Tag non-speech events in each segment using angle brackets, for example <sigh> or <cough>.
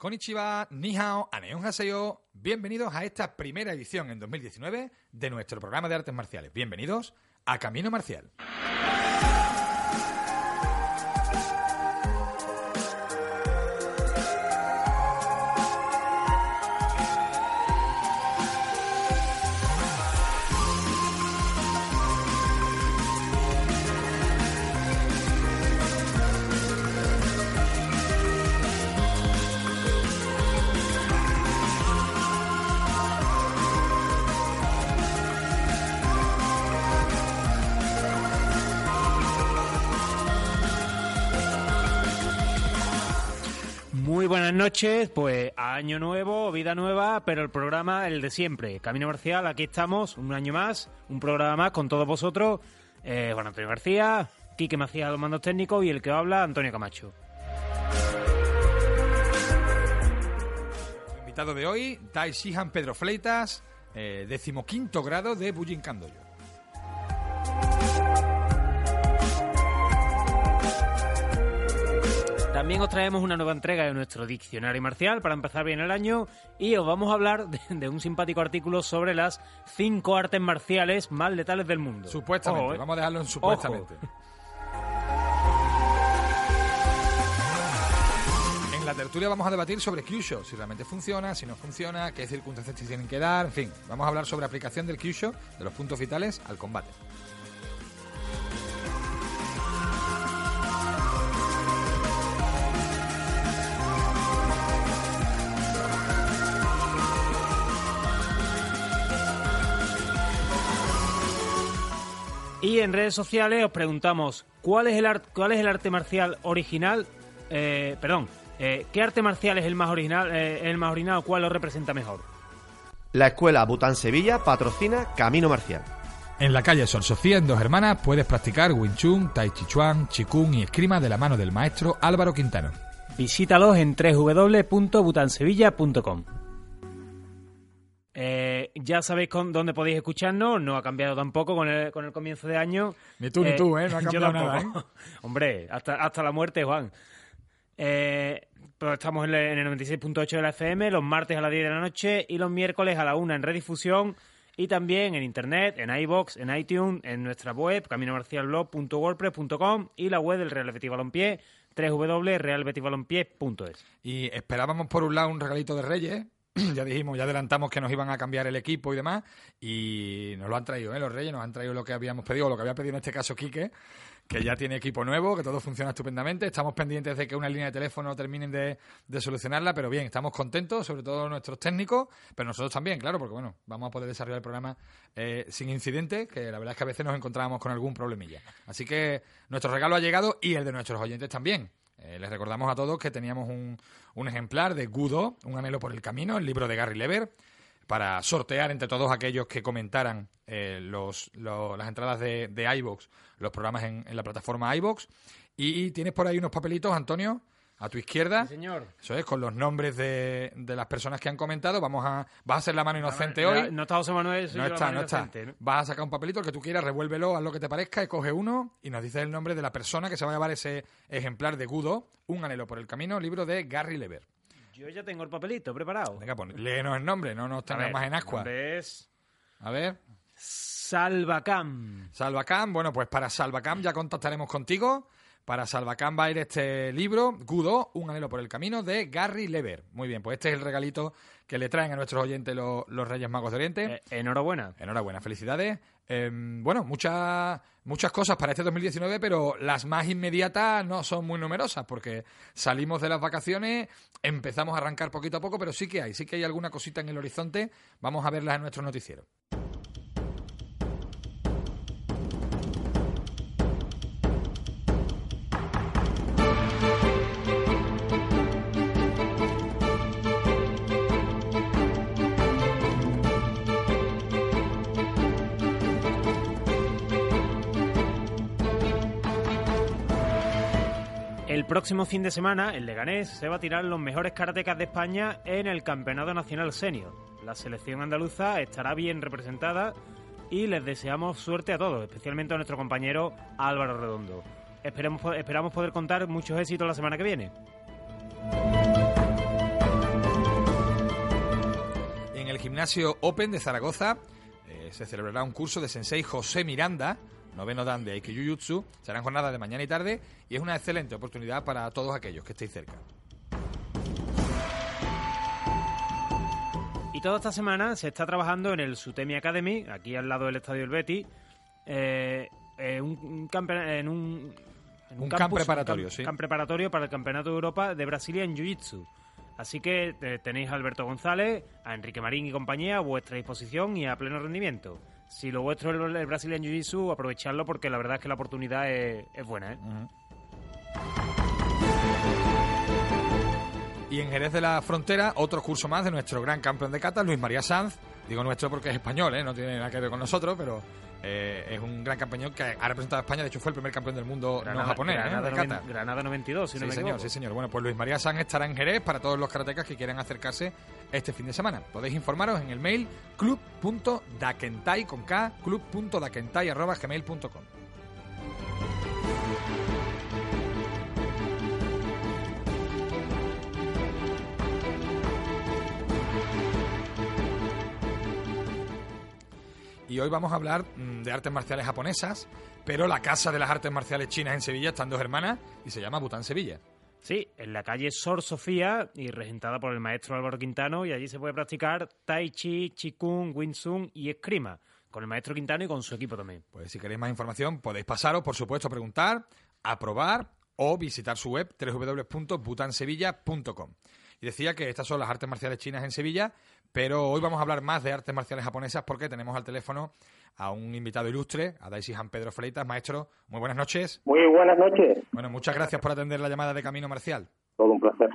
Konnichiwa, ni hao, haseo. Bienvenidos a esta primera edición en 2019 de nuestro programa de artes marciales. Bienvenidos a Camino Marcial. Buenas noches, pues año nuevo, vida nueva, pero el programa el de siempre. Camino Marcial, aquí estamos, un año más, un programa más con todos vosotros. Eh, Juan Antonio García, Quique Macías los mandos técnicos y el que habla, Antonio Camacho. Invitado de hoy, Tai Shihan Pedro Fleitas, eh, decimoquinto grado de Bujin Kandoyo. También os traemos una nueva entrega de nuestro diccionario marcial para empezar bien el año y os vamos a hablar de, de un simpático artículo sobre las cinco artes marciales más letales del mundo. Supuestamente, Ojo, ¿eh? vamos a dejarlo en supuestamente. En la tertulia vamos a debatir sobre Kyusho, si realmente funciona, si no funciona, qué circunstancias se tienen que dar, en fin, vamos a hablar sobre aplicación del Kyusho, de los puntos vitales al combate. Y en redes sociales os preguntamos cuál es el, ar- cuál es el arte marcial original, eh, perdón, eh, ¿qué arte marcial es el más original, eh, el más original, cuál lo representa mejor? La escuela Bután Sevilla patrocina Camino Marcial. En la calle Sor Sofía, en Dos Hermanas, puedes practicar Wing Chun, Tai Chi Chuan, Chikung y esgrima de la mano del maestro Álvaro Quintano. Visítalos en www.butansevilla.com. Eh, ya sabéis con dónde podéis escucharnos, no ha cambiado tampoco con el, con el comienzo de año. Ni tú ni tú, ¿eh? No ha <laughs> cambiado nada, tampoco. <laughs> Hombre, hasta, hasta la muerte, Juan. Eh, pero estamos en el, en el 96.8 de la FM, los martes a las 10 de la noche y los miércoles a la 1 en redifusión y también en internet, en iBox, en iTunes, en nuestra web, caminomarcialblog.wordpress.com y la web del Real Betis Balompié, www.realbetisbalompié.es. Y esperábamos por un lado un regalito de Reyes. <clears throat> Ya dijimos, ya adelantamos que nos iban a cambiar el equipo y demás. Y nos lo han traído, ¿eh? Los Reyes nos han traído lo que habíamos pedido, lo que había pedido en este caso Quique, que ya tiene equipo nuevo, que todo funciona estupendamente. Estamos pendientes de que una línea de teléfono terminen de, de solucionarla, pero bien, estamos contentos, sobre todo nuestros técnicos, pero nosotros también, claro, porque bueno, vamos a poder desarrollar el programa eh, sin incidentes, que la verdad es que a veces nos encontrábamos con algún problemilla. Así que nuestro regalo ha llegado y el de nuestros oyentes también. Eh, les recordamos a todos que teníamos un, un ejemplar de Gudo, Un anhelo por el camino, el libro de Gary Lever, para sortear entre todos aquellos que comentaran eh, los, lo- las entradas de, de iVoox, los programas en, la plataforma iVoox. Y, tienes por ahí unos papelitos, Antonio, a tu izquierda. señor. Eso es, con los nombres de, de las personas que han comentado. Vamos a, vas a hacer la mano inocente hoy. No está José Manuel, No está, no está. ¿no? Vas a sacar un papelito el que tú quieras, revuélvelo, haz lo que te parezca y coge uno y nos dices el nombre de la persona que se va a llevar ese ejemplar de Gudo, Un anhelo por el camino, libro de Gary Lever. Yo ya tengo el papelito preparado. Venga, pues léenos el nombre, no nos ver, más en ascua. es A ver, Salvacam. Salvacam, bueno, pues para Salvacam ya contactaremos contigo. Para Salvacam va a ir este libro, Gudo, Un anhelo por el camino, de Gary Lever. Muy bien, pues este es el regalito que le traen a nuestros oyentes los, los Reyes Magos de Oriente. Eh, enhorabuena. Enhorabuena, felicidades. Eh, bueno, muchas muchas cosas para este 2019, pero las más inmediatas no son muy numerosas porque salimos de las vacaciones, empezamos a arrancar poquito a poco, pero sí que hay, sí que hay alguna cosita en el horizonte. Vamos a verlas en nuestro noticiero. Próximo fin de semana, en Leganés, se va a tirar los mejores karatecas de España en el Campeonato Nacional Senior. La selección andaluza estará bien representada y les deseamos suerte a todos, especialmente a nuestro compañero Álvaro Redondo. Esperemos, esperamos poder contar muchos éxitos la semana que viene. En el gimnasio Open de Zaragoza eh, se celebrará un curso de Sensei José Miranda, noveno dan de Aikijujutsu. Serán jornadas de mañana y tarde y es una excelente oportunidad para todos aquellos que estéis cerca. Y toda esta semana se está trabajando en el Sutemi Academy, aquí al lado del Estadio del Betty, eh, en un, campe- en un, en Un campus, camp preparatorio, un sí. camp preparatorio para el Campeonato de Europa de Brazilian Jiu-Jitsu. Así que eh, tenéis a Alberto González, a Enrique Marín y compañía a vuestra disposición y a pleno rendimiento. Si lo vuestro es el, el Brazilian Jiu-Jitsu, aprovechadlo porque la verdad es que la oportunidad es, es buena. ¿eh? Y en Jerez de la Frontera, otro curso más de nuestro gran campeón de kata, Luis María Sanz. Digo nuestro porque es español, ¿eh? no tiene nada que ver con nosotros, pero eh, es un gran campeón que ha representado a España. De hecho, fue el primer campeón del mundo no japonés, ¿eh? Granada, noven- kata. Granada 92, si no sí, me señor, equivoco. sí, señor. Bueno, pues Luis María Sanz estará en Jerez para todos los karatecas que quieran acercarse este fin de semana. Podéis informaros en el mail club.dakentai con K, club.dakentai arroba gmail.com. Y hoy vamos a hablar mm, de artes marciales japonesas, pero la casa de las artes marciales chinas en Sevilla están dos hermanas y se llama Bután Sevilla. Sí, en la calle Sor Sofía y regentada por el maestro Álvaro Quintano y allí se puede practicar Tai Chi, Chikung, Wing Chun y Escrima con el maestro Quintano y con su equipo también. Pues si queréis más información podéis pasaros, por supuesto, a preguntar, a probar o visitar su web www.butansevilla.com. Y decía que estas son las artes marciales chinas en Sevilla, pero hoy vamos a hablar más de artes marciales japonesas porque tenemos al teléfono a un invitado ilustre, a Daisy Han Pedro Freitas. Maestro, muy buenas noches. Muy buenas noches. Bueno, muchas gracias por atender la llamada de Camino Marcial. Todo un placer.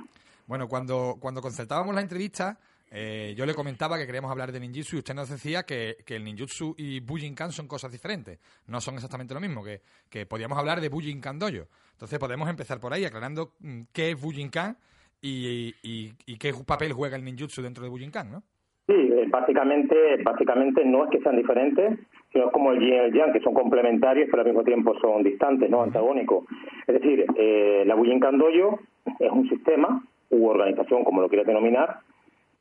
Bueno, cuando, cuando concertábamos la entrevista, eh, yo le comentaba que queríamos hablar de ninjutsu y usted nos decía que, que el ninjutsu y Bujinkan son cosas diferentes. No son exactamente lo mismo, que, que podíamos hablar de Bujinkan Dojo. Entonces podemos empezar por ahí aclarando mm, qué es Bujinkan y, y, y qué papel juega el ninjutsu dentro de Bujinkan, ¿no? Sí, eh, básicamente, básicamente no es que sean diferentes, sino es como el yin y el yang, que son complementarios, pero al mismo tiempo son distantes, no antagónicos. Es decir, eh, la Bujinkan Dojo es un sistema u organización, como lo quieras denominar,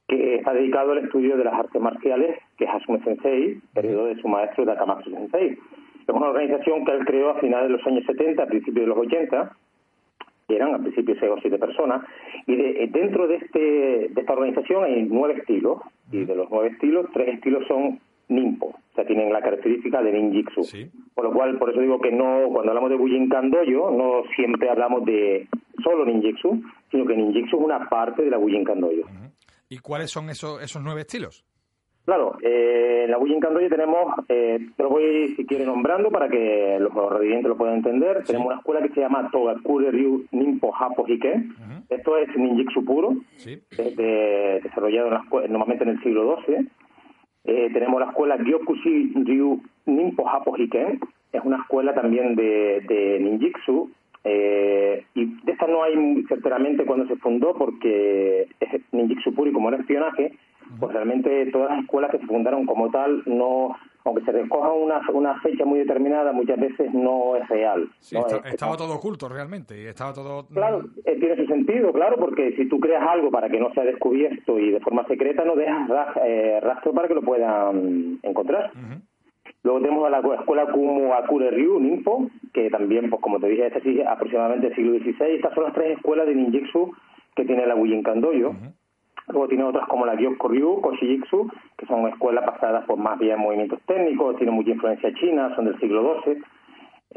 que está dedicado al estudio de las artes marciales, que es Hasume Sensei, periodo de su maestro Takamatsu Sensei. Es una organización que él creó a finales de los años 70, a principios de los 80, que eran al principio seis o siete personas, y de- eh, dentro de, este, de esta organización hay nueve estilos, y de los nueve estilos, tres estilos son ninpo, o sea, tienen la característica de ninjitsu. Sí. Por lo cual, por eso digo que no, cuando hablamos de Bujinkan Dojo, no siempre hablamos de solo ninjitsu, sino que ninjitsu es una parte de la Bujinkan Dojo. ¿Y cuáles son esos, esos nueve estilos? Claro, eh, en la Bujinkan Dojo tenemos, eh, te lo voy si quiere nombrando para que los residentes lo puedan entender. Tenemos una escuela que se llama Togakure Ryu Ninpo Hapo Hike. Esto es ninjitsu puro, Sí. desde- desarrollado en la normalmente en el siglo XII. Eh, tenemos la escuela Gyokushi Ryu Ninpo Hapo Hiken, es una escuela también de, de ninjitsu, eh, y de esta no hay certeramente cuando se fundó porque es ninjitsu puro y como era espionaje, pues realmente todas las escuelas que se fundaron como tal, no aunque se recoja una, una fecha muy determinada, muchas veces no es real. Sí, ¿no? está- Es- estaba todo oculto realmente. Estaba todo. mm, Claro, eh, tiene su sentido, claro, porque si tú creas algo para que no sea descubierto y de forma secreta, no dejas eh, rastro para que lo puedan encontrar. Luego tenemos a la escuela Kumu Akure Ryu Ninpo, que también, pues como te dije, esta sigue aproximadamente el siglo XVI. Estas son las tres escuelas de ninjitsu que tiene la Bujinkan Dojo. Luego tiene otras como la Gyokko Ryu, Koshijitsu, que son escuelas basadas por más bien movimientos técnicos, tienen mucha influencia china, son del siglo XII.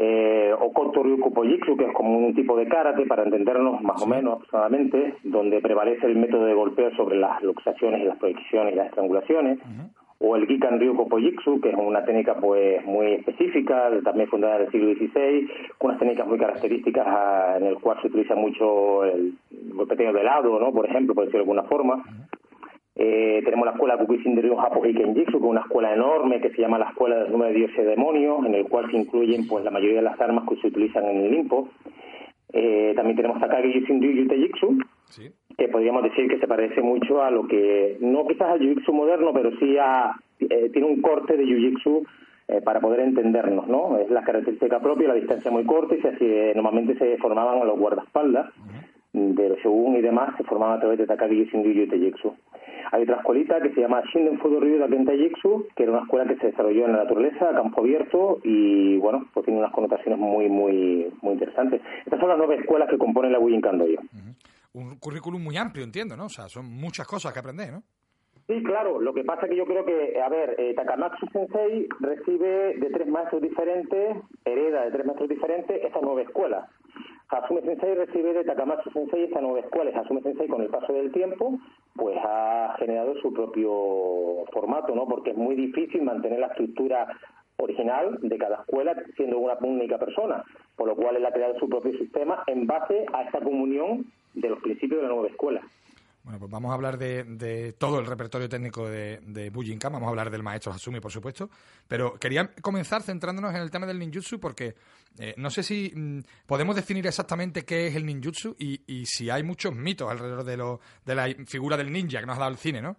Eh, o Koto Ryu Kupojitsu, que es como un tipo de karate, para entendernos más o menos aproximadamente, donde prevalece el método de golpeo sobre las luxaciones y las proyecciones y las estrangulaciones. O el Gikan Ryu Kopojitsu, que es una técnica pues muy específica, también fundada en el siglo XVI, con unas técnicas muy características ah, en el cual se utiliza mucho el golpeteo de lado, ¿no? por ejemplo, por decirlo de alguna forma. Eh, tenemos la escuela Kukisin de Ryu Hapo Jitsu, que es una escuela enorme que se llama la Escuela de los Nueve Dioses y Demonios, en el cual se incluyen pues la mayoría de las armas que se utilizan en el limpo. Eh, también tenemos Takagi Yushindryu Jiu Sí. Que podríamos decir que se parece mucho a lo que, no quizás al jiu-jitsu moderno, pero sí a, eh, tiene un corte de jiu-jitsu eh, para poder entendernos, ¿no? Es la característica propia, la distancia muy corta y se hacía- normalmente se formaban a los guardaespaldas de los shogun y demás, se formaban a través de Takagi Yushindryu Jiu-Jitsu. Hay otra escuelita que se llama Shinden Fudo Ryu Daken Taijitsu, que era una escuela que se desarrolló en la naturaleza, a campo abierto, y bueno, pues tiene unas connotaciones muy, muy, muy interesantes. Estas son las nueve escuelas que componen la Bujinkan Dojo. Un currículum muy amplio, entiendo, ¿no? O sea, son muchas cosas que aprender, ¿no? Sí, claro. Lo que pasa es que yo creo que, a ver, eh, Takamatsu Sensei recibe de tres maestros diferentes, hereda de tres maestros diferentes estas nueve escuelas. Hasume Sensei recibe de Takamatsu Sensei esta nueva escuela. y Hasume Sensei, con el paso del tiempo, pues ha generado su propio formato, ¿no? Porque es muy difícil mantener la estructura original de cada escuela siendo una única persona, por lo cual él ha creado su propio sistema en base a esta comunión de los principios de la nueva escuela. Bueno, pues vamos a hablar de, de todo el repertorio técnico de, de Bujinkan, vamos a hablar del maestro Hasumi, por supuesto, pero quería comenzar centrándonos en el tema del ninjutsu porque eh, no sé si mm, podemos definir exactamente qué es el ninjutsu y, y si hay muchos mitos alrededor de, lo, de la figura del ninja que nos ha dado el cine, ¿no?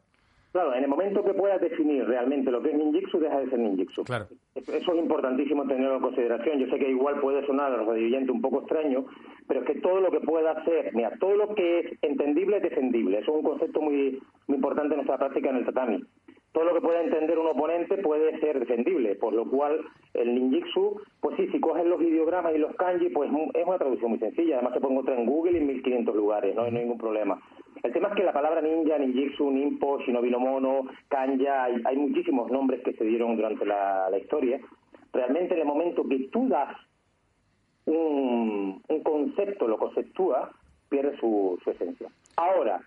Claro, en el momento que puedas definir realmente lo que es ninjutsu, deja de ser ninjutsu. Claro. Eso es importantísimo tenerlo en consideración. Yo sé que igual puede sonar a los radioyentes un poco extraño, pero es que todo lo que pueda ser, mira, todo lo que es entendible es defendible. Eso es un concepto muy, muy importante en nuestra práctica en el tatami. Todo lo que pueda entender un oponente puede ser defendible, por lo cual el ninjutsu, pues sí, si coges los ideogramas y los kanji, pues es una traducción muy sencilla. Además se puede encontrar en Google y en 1500 lugares, no hay ningún problema. El tema es que la palabra ninja, ninjutsu, ninpo, shinobi no mono, kanja, hay, hay muchísimos nombres que se dieron durante la, la historia. Realmente en el momento que tú das un, un concepto, lo conceptúa, pierde su, su esencia. Ahora,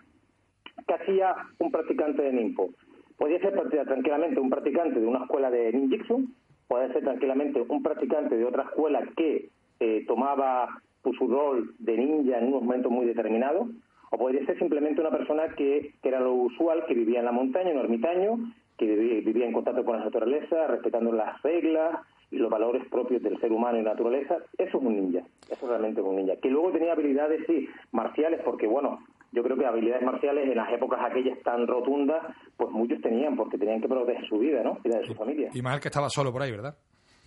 ¿qué hacía un practicante de ninpo? Podía ser tranquilamente un practicante de una escuela de ninjutsu, puede ser tranquilamente un practicante de otra escuela que eh, tomaba su rol de ninja en unos momentos muy determinados, o podría ser simplemente una persona que, que era lo usual, que vivía en la montaña, un ermitaño, que vivía, vivía en contacto con la naturaleza, respetando las reglas y los valores propios del ser humano y naturaleza. Eso es un ninja, eso realmente es un ninja. Que luego tenía habilidades, sí, marciales, porque bueno, yo creo que habilidades marciales en las épocas aquellas tan rotundas, pues muchos tenían, porque tenían que proteger su vida, ¿no? Y la de su familia. Y más el que estaba solo por ahí, ¿verdad?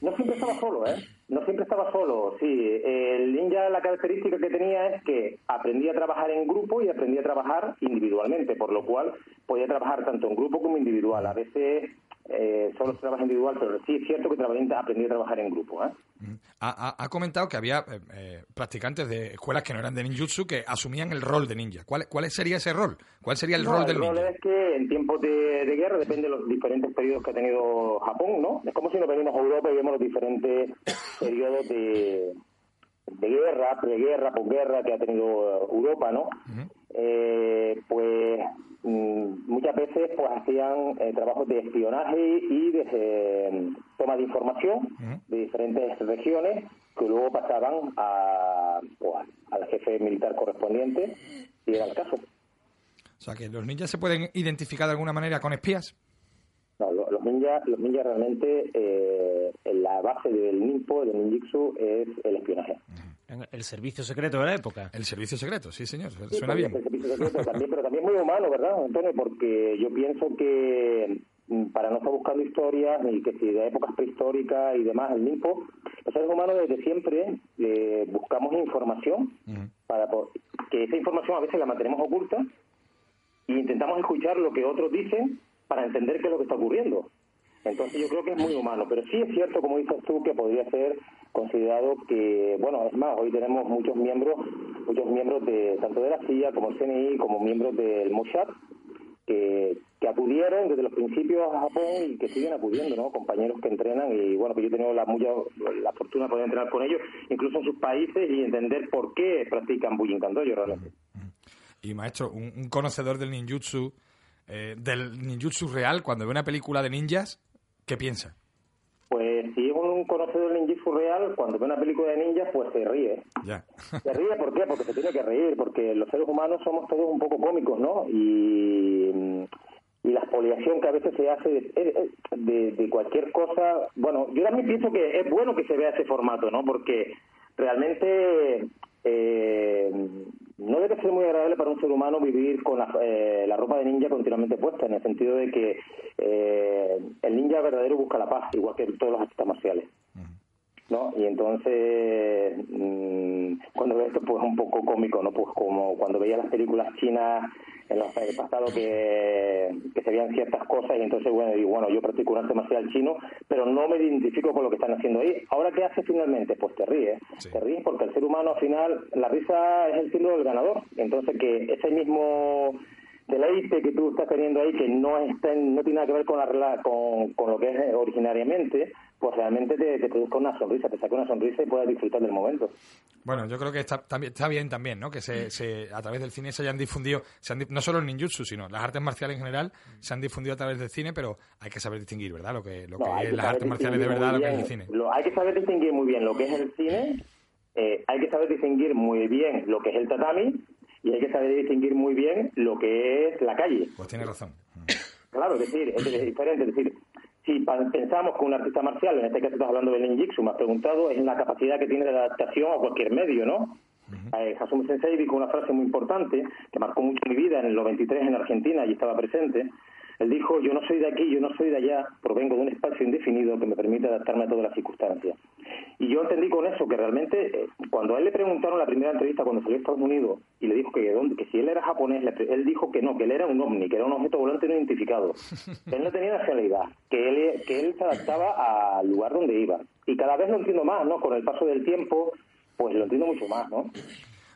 No siempre estaba solo, ¿eh? No siempre estaba solo, sí. El ninja, la característica que tenía es que aprendía a trabajar en grupo y aprendía a trabajar individualmente, por lo cual podía trabajar tanto en grupo como individual. A veces eh, solo se trabaja individual, pero sí es cierto que trabajaba- aprendía a trabajar en grupo, ¿eh? Ha, ha- ha comentado que había eh, eh, practicantes de escuelas que no eran de ninjutsu que asumían el rol de ninja. ¿Cuál, cuál sería ese rol? ¿Cuál sería el No, rol del el rol es que en tiempos de, de guerra, depende de los diferentes periodos que ha tenido Japón, ¿no? Es como si nos venimos a Europa y vemos los diferentes <coughs> periodos de, de guerra, preguerra, posguerra que ha tenido Europa, ¿no? Eh, pues muchas veces pues hacían eh, trabajos de espionaje y de eh, toma de información de diferentes regiones que luego pasaban a, pues, al jefe militar correspondiente si era el caso. O sea, que los ninjas se pueden identificar de alguna manera con espías. No, lo- los ninjas, los ninjas realmente, eh, en la base del ninpo, del ninjutsu, es el espionaje. El servicio secreto de la época. El servicio secreto, sí, señor. Sí, Suena bien. ser servicio secreto también, pero también muy humano, ¿verdad, Antonio? Porque yo pienso que mm, para no estar buscando historias, ni que si de épocas prehistóricas y demás, el ninpo, los seres humanos desde siempre eh, buscamos información para po- que esa información a veces la mantenemos oculta y intentamos escuchar lo que otros dicen para entender qué es lo que está ocurriendo. Entonces yo creo que es muy humano, pero sí es cierto, como dices tú, que podría ser considerado que, bueno, es más, hoy tenemos muchos miembros, muchos miembros de tanto de la CIA como el CNI, como miembros del Mossad, que, que acudieron desde los principios a Japón y que siguen acudiendo, ¿no? Compañeros que entrenan y, bueno, que yo he tenido la, mucha, la fortuna de poder entrenar con ellos, incluso en sus países y entender por qué practican Bujinkan Dojo realmente. Y maestro, un, un conocedor del ninjutsu, eh, del ninjutsu real, cuando ve una película de ninjas, ¿qué piensa? Pues si es un conocedor del ninjutsu real, cuando ve una película de ninjas, pues se ríe. <laughs> Se ríe, ¿por qué? Porque se tiene que reír, porque los seres humanos somos todos un poco cómicos, ¿no? Y, y la expoliación que a veces se hace de, de- de cualquier cosa, bueno, yo también pienso que es bueno que se vea ese formato, ¿no? Porque realmente eh, no debe ser muy agradable para un ser humano vivir con la, eh, la ropa de ninja continuamente puesta, en el sentido de que eh, el ninja verdadero busca la paz, igual que todos los artistas marciales. ¿no? Y entonces, mm, cuando veo esto, pues es un poco cómico, ¿no? Pues como cuando veía las películas chinas en los el pasado que, que se veían ciertas cosas y entonces, bueno, digo, bueno, yo practico un arte marcial chino, pero no me identifico con lo que están haciendo ahí. ¿Ahora qué hace finalmente? Pues te ríes. Sí. Te ríes porque el ser humano al final, la risa es el símbolo del ganador. Entonces, que ese mismo deleite que tú estás teniendo ahí, que no está en- no tiene nada que ver con, la, con, con lo que es originariamente, pues realmente te, te produzca una sonrisa, te saca una sonrisa y puedas disfrutar del momento. Bueno, yo creo que está, también, está bien también, ¿no? Que se, se- a través del cine se hayan difundido, se han no solo el ninjutsu, sino las artes marciales en general, se han difundido a través del cine, pero hay que saber distinguir, ¿verdad? Lo que, lo No, que es que las artes marciales de verdad, lo que es el cine. lo- hay que saber distinguir muy bien lo que es el cine, eh, hay que saber distinguir muy bien lo que es el tatami y hay que saber distinguir muy bien lo que es la calle. Pues tiene razón. Claro, es decir, es es diferente. Es decir, si pensamos que un artista marcial, en este caso estás hablando del ninjitsu, me has preguntado, es la capacidad que tiene de adaptación a cualquier medio, ¿no? Eh, Hasumi Sensei dijo una frase muy importante que marcó mucho mi vida en el 93 en Argentina y estaba presente. Él dijo, yo no soy de aquí, yo no soy de allá, provengo de un espacio indefinido que me permite adaptarme a todas las circunstancias. Y yo entendí con eso que realmente, eh, cuando a él le preguntaron la primera entrevista cuando salió a Estados Unidos y le dijo que, si él era japonés, él dijo que no, que él era un ovni, que era un objeto volante no identificado. <laughs> Él no tenía nacionalidad, que él, que él se adaptaba al lugar donde iba. Y cada vez lo entiendo más, ¿no? Con el paso del tiempo, pues lo entiendo mucho más, ¿no?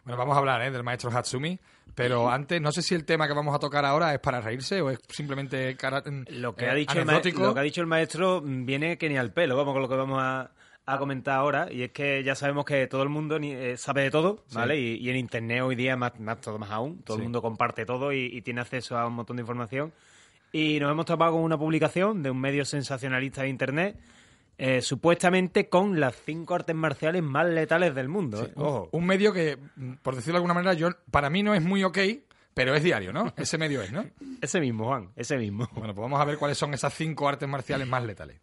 Bueno, vamos a hablar ¿eh? del maestro Hatsumi, pero antes, no sé si el tema que vamos a tocar ahora es para reírse o es simplemente cara- Lo que, eh, ha dicho el ma- anecdótico. lo que ha dicho el maestro mm, viene que ni al pelo, vamos con lo que vamos a, a comentar ahora. Y es que ya sabemos que todo el mundo ni- eh, sabe de todo, ¿vale? Y, y en Internet hoy día más, más todo más aún. Todo Sí. el mundo comparte todo y, y tiene acceso a un montón de información. Y nos hemos topado con una publicación de un medio sensacionalista de Internet, eh, supuestamente con las cinco artes marciales más letales del mundo. ¿eh? Un- Ojo. Un medio que, mm, por decirlo de alguna manera, yo para mí no es muy ok, pero es diario, ¿no? <laughs> Ese medio es, ¿no? Ese mismo, Juan, ese mismo. Bueno, pues vamos a ver cuáles son esas cinco artes marciales más letales.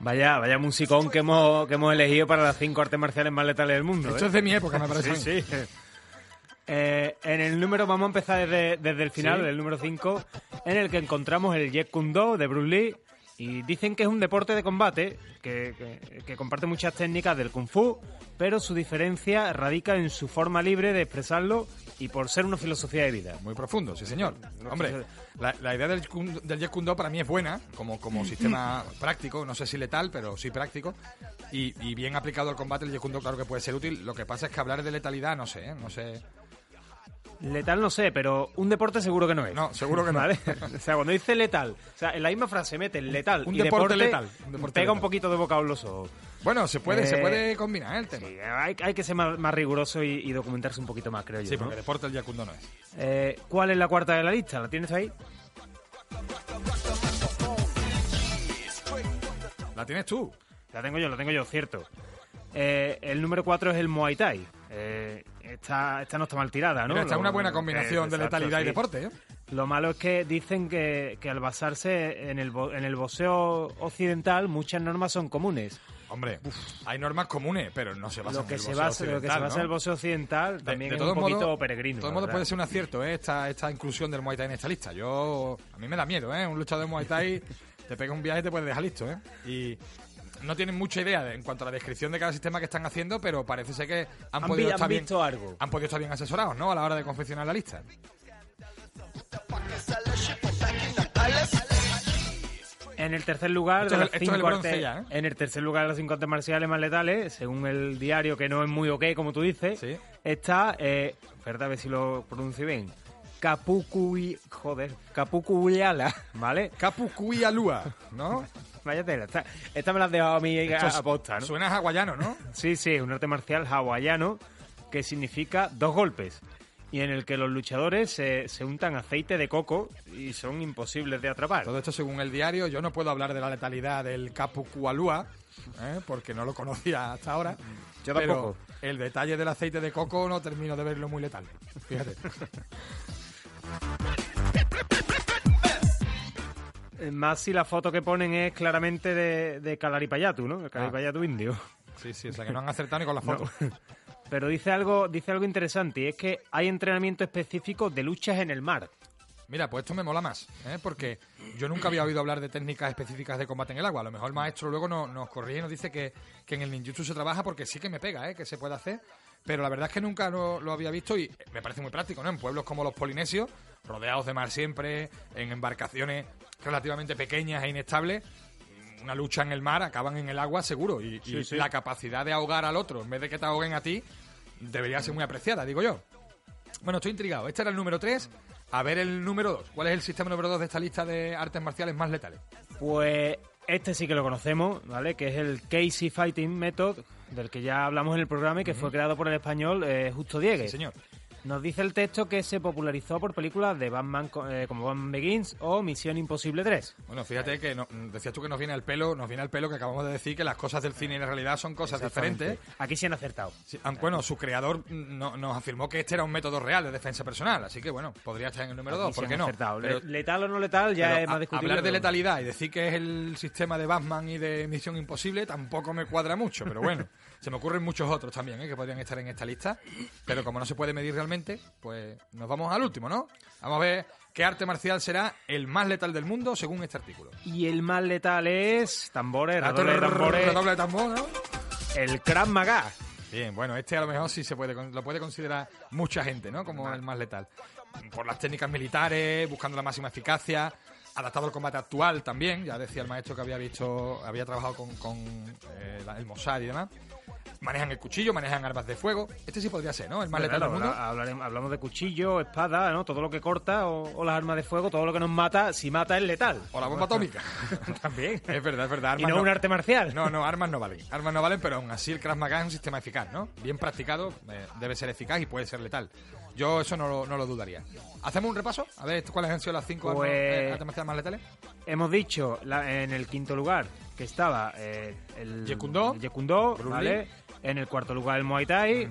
Vaya, vaya musicón que hemos, que hemos elegido para las cinco artes marciales más letales del mundo. Esto ¿eh? es de mi época, me parece. Sí, sí. Eh, en el número, vamos a empezar desde, desde el final, Sí. del número 5, en el que encontramos el Jeet Kune Do de Bruce Lee. Y dicen que es un deporte de combate que, que- que comparte muchas técnicas del Kung Fu, pero su diferencia radica en su forma libre de expresarlo y por ser una filosofía de vida. Muy profundo, sí, señor. Hombre, la, la idea del, del Jeet Kune Do para mí es buena, como, como <laughs> sistema práctico, no sé si letal, pero sí práctico. Y, y bien aplicado al combate, el Jeet Kune Do claro que puede ser útil. Lo que pasa es que hablar de letalidad, no sé, ¿eh? no sé. Letal no sé, pero un deporte seguro que no es. No, seguro que no. ¿Vale? <laughs> O sea, cuando dice letal, o sea, en la misma frase mete letal Un y deporte deporte, letal, un deporte pega un poquito de bocado en los ojos. Bueno, se puede, se Eh, puede combinar ¿eh? el tema. Sí, hay, hay que ser más, más riguroso y, y documentarse un poquito más, creo yo. Sí, ¿no? porque deporte el Jeet Kune Do no es. Eh, ¿Cuál es la cuarta de la lista? ¿La tienes ahí? La tienes tú. La tengo yo, la tengo yo, cierto. Eh, el número cuatro es el Muay Thai. Eh, esta, esta no está mal tirada, ¿no? Mira, esta es una buena combinación de exacto, letalidad y sí. deporte, ¿eh? Lo malo es que dicen que, que al basarse en el, en el boxeo occidental muchas normas son comunes. Hombre, hay normas comunes, pero no se basa Lo en que el se basa, lo que se basa ¿no? en el boxeo occidental De- también de es todos un poquito modos- peregrino. De todos modos puede ser un acierto, ¿eh? Esta, esta inclusión del Muay Thai en esta lista. Yo, a mí me da miedo, ¿eh? Un luchador de Muay Thai <laughs> te pega un viaje y te puede dejar listo, ¿eh? Y no tienen mucha idea de- en cuanto a la descripción de cada sistema que están haciendo, pero parece ser que han, Han podido vi- han estar bien, visto algo. han podido estar bien asesorados, ¿no? A la hora de confeccionar la lista. En el tercer lugar, Esto de es el cinco artes- ya, ¿eh? en el tercer lugar de las cinco artes marciales más letales, según el diario que no es muy ok, como tú dices, Sí. está, eh, espérate a ver si lo pronuncio bien, Kapukui, joder, Kapukuyala, <laughs> ¿vale? Capucuialúa, ¿no? <laughs> Vaya tela, esta, esta me la has dejado a mí a, Esto a posta, ¿no? Suena hawaiano, ¿no? Sí, sí, un arte marcial hawaiano que significa dos golpes. y en el que los luchadores se, se untan aceite de coco y son imposibles de atrapar. Todo esto según el diario. Yo no puedo hablar de la letalidad del Capu Kualua, ¿eh? porque no lo conocía hasta ahora. Yo pero tampoco. el detalle del aceite de coco no termino de verlo muy letal. Fíjate. <laughs> Eh, Más si la foto que ponen es claramente de, de Calaripayatu, ¿no? El Ah. Calaripayatu indio. Sí, sí, o sea que no han acertado ni con la <laughs> foto. <laughs> Pero dice algo, dice algo interesante, y es que hay entrenamiento específico de luchas en el mar. Mira, pues esto me mola más, ¿eh? porque yo nunca había oído hablar de técnicas específicas de combate en el agua. A lo mejor el maestro luego nos, nos corrige y nos dice que, que en el ninjutsu se trabaja porque sí que me pega, ¿eh? que se puede hacer. Pero la verdad es que nunca lo, lo había visto y me parece muy práctico, ¿no? En pueblos como los polinesios, rodeados de mar siempre, en embarcaciones relativamente pequeñas e inestables, una lucha en el mar acaban en el agua seguro. Y, y la capacidad de ahogar al otro en vez de que te ahoguen a ti debería ser muy apreciada, digo yo. Bueno, estoy intrigado. Este era el número 3. A ver el número 2. ¿Cuál es el sistema número 2 de esta lista de artes marciales más letales? Pues este sí que lo conocemos, ¿vale? Que es el Casey Fighting Method, del que ya hablamos en el programa y que fue creado por el español eh, Justo Diegues. Sí, señor. Nos dice el texto que se popularizó por películas de Batman eh, como Batman Begins o Misión Imposible 3. Bueno, fíjate que no- decías tú que nos viene al pelo, nos viene al pelo que acabamos de decir que las cosas del cine y la realidad son cosas diferentes. Aquí sí han acertado. Sí, aunque, bueno, su creador mm, no- nos afirmó que este era un método real de defensa personal, así que bueno, podría estar en el número Aquí 2, sí ¿por qué no? Pero- Le- letal o no letal ya pero es más discutible. hablar de letalidad y decir que es el sistema de Batman y de Misión Imposible tampoco me cuadra mucho, pero bueno, <laughs> se me ocurren muchos otros también ¿eh? que podrían estar en esta lista, pero como no se puede medir realmente, pues nos vamos al último, ¿no? Vamos a ver qué arte marcial será el más letal del mundo según este artículo. Y el más letal es tambores, redoble de tambores, Redoble de tambor, ¿no? el Krav Maga. Bien, bueno, este a lo mejor sí se puede, lo puede considerar mucha gente, ¿no? Como el más letal. Por las técnicas militares, buscando la máxima eficacia, adaptado al combate actual también. Ya decía el maestro que había visto, había trabajado con, con, eh, el Mossad y demás. Manejan el cuchillo, manejan armas de fuego. Este sí podría ser, ¿no? El más letal Claro, del mundo. hablamos de cuchillo, espada, ¿no? Todo lo que corta o, o las armas de fuego, todo lo que nos mata, si mata es letal. O la bomba atómica. <laughs> También. es verdad, es verdad. Y armas no un arte marcial. No, no, armas no valen. Armas no valen, pero aún así el Krav Maga es un sistema eficaz, ¿no? Bien practicado, eh, debe ser eficaz y puede ser letal. Yo eso no lo, no lo dudaría. ¿Hacemos un repaso? A ver cuáles han sido las cinco armas, Pues- eh, artes marciales más letales. Hemos dicho la- en el quinto lugar que estaba eh, el Do, Bruce ¿vale? En el cuarto lugar el Muay Thai.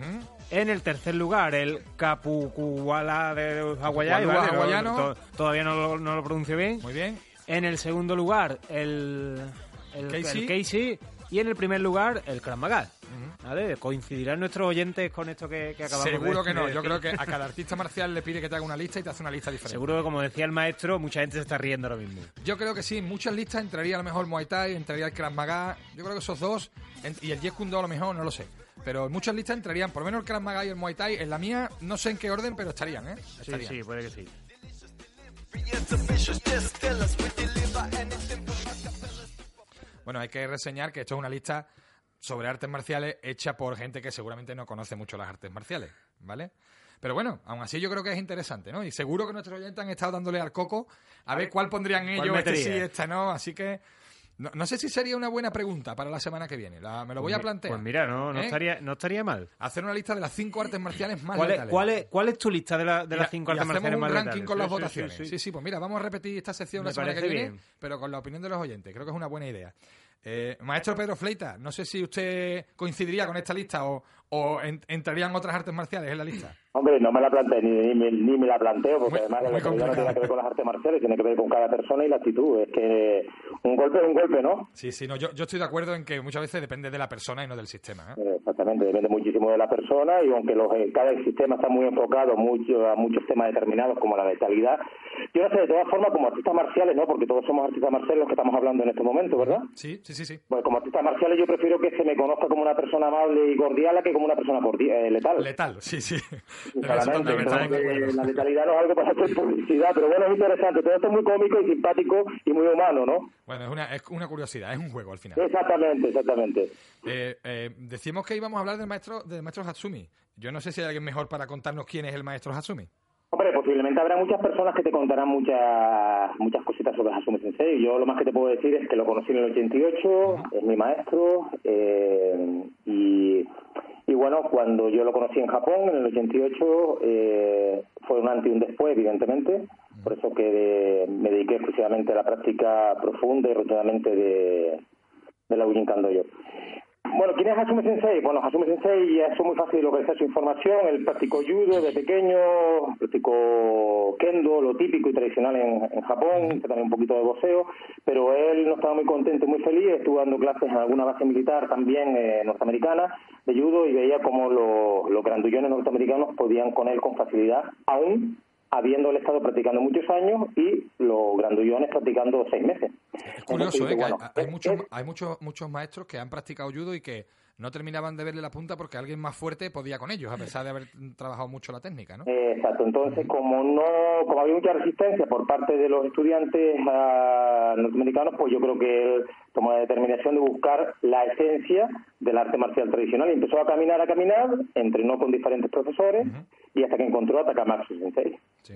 En el tercer lugar el Kapukuwala de Hawaiian, ¿vale? Todavía no lo, no lo pronuncio bien. Muy bien. En el segundo lugar, el, el, Casey. el Casey. Y en el primer lugar, el Krav Maga. ¿Vale? ¿Coincidirán nuestros oyentes con esto que, que acabamos de Seguro que no. de Yo creo que a cada artista marcial le pide que te haga una lista y te hace una lista diferente. Seguro que, como decía el maestro, mucha gente se está riendo ahora mismo. Yo creo que sí, en muchas listas entraría a lo mejor Muay Thai, entraría el Krav Maga. Yo creo que esos dos, y el Jeet Kune Do a lo mejor, no lo sé. Pero en muchas listas entrarían, por lo menos el Krav Maga y el Muay Thai. En la mía, no sé en qué orden, pero estarían, ¿eh? Sí, Estarían. sí, puede que sí. Bueno, hay que reseñar que esto es una lista sobre artes marciales hecha por gente que seguramente no conoce mucho las artes marciales, ¿vale? Pero bueno, aún así yo creo que es interesante, ¿no? Y seguro que nuestros oyentes han estado dándole al coco a ver cuál pondrían ellos, este sí, este no, así que no, no sé si sería una buena pregunta para la semana que viene, la- me lo voy a Pues plantear. Pues mira, no, no, ¿Eh? estaría, no estaría mal. Hacer una lista de las cinco artes marciales más ¿Cuál es, letales. cuál, es, ¿Cuál es tu lista de, la- de Y- las cinco y artes hacemos marciales un más ranking letales? con Sí, las sí, votaciones. sí, Sí pues mira, vamos a repetir esta sección Me la semana que viene, bien. pero con la opinión de los oyentes. Creo que es una buena idea. Eh, Maestro Pedro Fleita, no sé si usted coincidiría con esta lista o, o en- entrarían otras artes marciales en la lista. Hombre, no me la planteé, ni, ni, me- ni me la planteo, porque Muy- además la muy letalidad no tiene que ver con las artes marciales, tiene que ver con cada persona y la actitud. Es que un golpe es un golpe, ¿no? Sí, sí, no, yo, yo estoy de acuerdo en que muchas veces depende de la persona y no del sistema. ¿eh? Eh, Exactamente, depende muchísimo de la persona y aunque los, eh, cada sistema está muy enfocado mucho a muchos temas determinados como la letalidad, yo no sé, de todas formas, como artistas marciales, ¿no? Porque todos somos artistas marciales los que estamos hablando en este momento, ¿verdad? Sí, sí, sí, sí. Pues como artistas marciales yo prefiero que se me conozca como una persona amable y cordial a que como una persona cordi- eh, letal. Letal, sí, sí. Claramente, entonces, la letalidad no es algo para hacer publicidad, pero bueno, es interesante. Todo esto es muy cómico y simpático y muy humano, ¿no? Bueno, es una, es una curiosidad, es un juego al final. Exactamente, exactamente. Eh, eh, decimos que íbamos a hablar del maestro, del maestro Hatsumi. Yo no sé si hay alguien mejor para contarnos quién es el maestro Hatsumi. Hombre, posiblemente habrá muchas personas que te contarán muchas muchas cositas sobre Hasumi Sensei. Yo lo más que te puedo decir es que lo conocí en el 88, es mi maestro, eh, y, Y bueno, cuando yo lo conocí en Japón, en el 88, eh, fue un antes y un después, evidentemente. Por eso que me dediqué exclusivamente a la práctica profunda y rutinamente de, de la Ujin Kandoyo. Bueno, ¿quién es Hasume Sensei? Bueno, Hasume Sensei ya es muy fácil localizar su información. Él practicó judo de pequeño, practicó kendo, lo típico y tradicional en, Japón, también un poquito de boxeo, pero él no estaba muy contento y muy feliz. Estuvo dando clases en alguna base militar también eh, norteamericana de judo y veía cómo los, los grandullones norteamericanos podían con él con facilidad, aún habiéndole estado practicando muchos años y los grandullones practicando seis meses. Es curioso, ¿eh? hay, muchos, hay muchos, muchos maestros que han practicado judo y que no terminaban de verle la punta porque alguien más fuerte podía con ellos, a pesar de haber trabajado mucho la técnica, ¿no? exacto. Entonces, como no, como había mucha resistencia por parte de los estudiantes uh, norteamericanos, pues yo creo que él tomó la determinación de buscar la esencia del arte marcial tradicional y empezó a caminar, a caminar, entrenó con diferentes profesores y hasta que encontró a Takamatsu Sensei. Sí.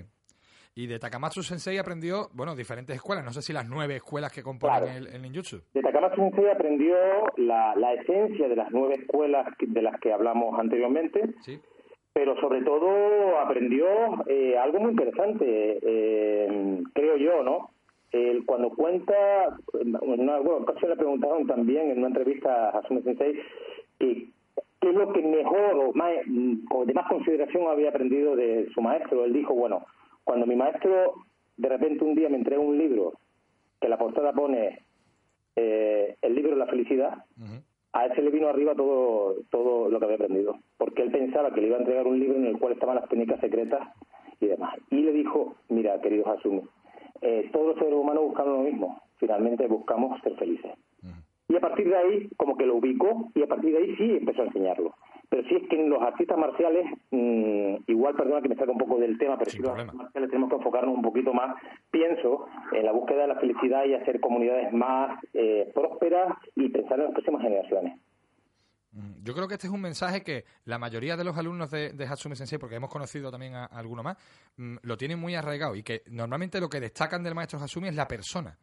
Y de Takamatsu Sensei aprendió, bueno, diferentes escuelas, no sé si las nueve escuelas que componen el, ninjutsu. De Takamatsu Sensei aprendió la, la esencia de las nueve escuelas de las que hablamos anteriormente. Sí. Pero sobre todo aprendió eh, algo muy interesante, eh, creo yo, ¿no? El, cuando cuenta, en una le preguntaron también en una entrevista a Hasume Sensei que qué es lo que mejor o, más, o de más consideración había aprendido de su maestro. Él dijo, bueno, cuando mi maestro de repente un día me entrega un libro que la portada pone eh, el libro de la felicidad, a ese le vino arriba todo, todo lo que había aprendido, porque él pensaba que le iba a entregar un libro en el cual estaban las técnicas secretas y demás. Y le dijo, mira, querido Hasumi, eh, todos los seres humanos buscamos lo mismo, finalmente buscamos ser felices. Y a partir de ahí, como que lo ubicó, y a partir de ahí sí empezó a enseñarlo. Pero sí es que en los artistas marciales, mm, igual, perdona que me saca un poco del tema, pero sí los artistas marciales tenemos que enfocarnos un poquito más, pienso, en la búsqueda de la felicidad y hacer comunidades más eh, prósperas y pensar en las próximas generaciones. Mm, yo creo que este es un mensaje que la mayoría de los alumnos de, de Hatsumi Sensei, porque hemos conocido también a, a alguno más, mm, lo tienen muy arraigado y que normalmente lo que destacan del maestro Hatsumi es la persona.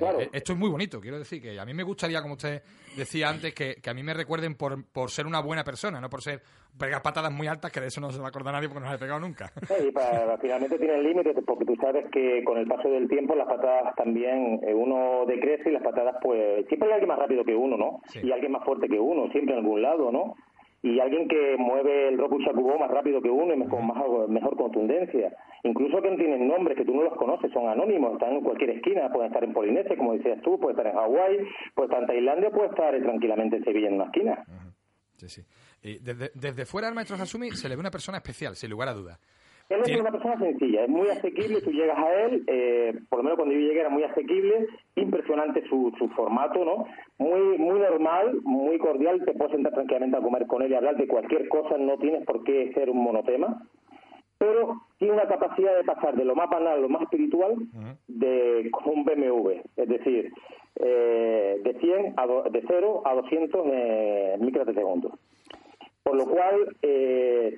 Eh, esto es muy bonito, quiero decir que a mí me gustaría, como usted decía antes, que, a mí me recuerden por, por ser una buena persona, no por ser pegar patadas muy altas, que de eso no se va a acordar nadie porque no se ha pegado nunca. Sí, <laughs> para, finalmente tiene límites, porque tú sabes que con el paso del tiempo las patadas también, eh, uno decrece y las patadas, pues siempre hay alguien más rápido que uno, ¿no? Y alguien más fuerte que uno, siempre en algún lado, ¿no? Y alguien que mueve el Roku Shakubo más rápido que uno y con más, mejor contundencia. Incluso que tienen nombres que tú no los conoces, son anónimos, están en cualquier esquina, pueden estar en Polinesia, como decías tú, puede estar en Hawái, puede estar en Tailandia, puede estar tranquilamente en Sevilla en una esquina. Sí, sí. Y desde, desde fuera del maestro Hasumi se le ve una persona especial, sin lugar a dudas. Él es una persona sencilla, es muy asequible, tú llegas a él, eh, por lo menos cuando yo llegué era muy asequible, impresionante su, su formato, ¿no? Muy muy normal, muy cordial, te puedes sentar tranquilamente a comer con él y hablar de cualquier cosa, no tienes por qué ser un monotema, pero tiene una capacidad de pasar de lo más banal a lo más espiritual de un BMW, es decir, eh, de 100 a de 0 a 200 en micros de segundos. Por lo cual, eh,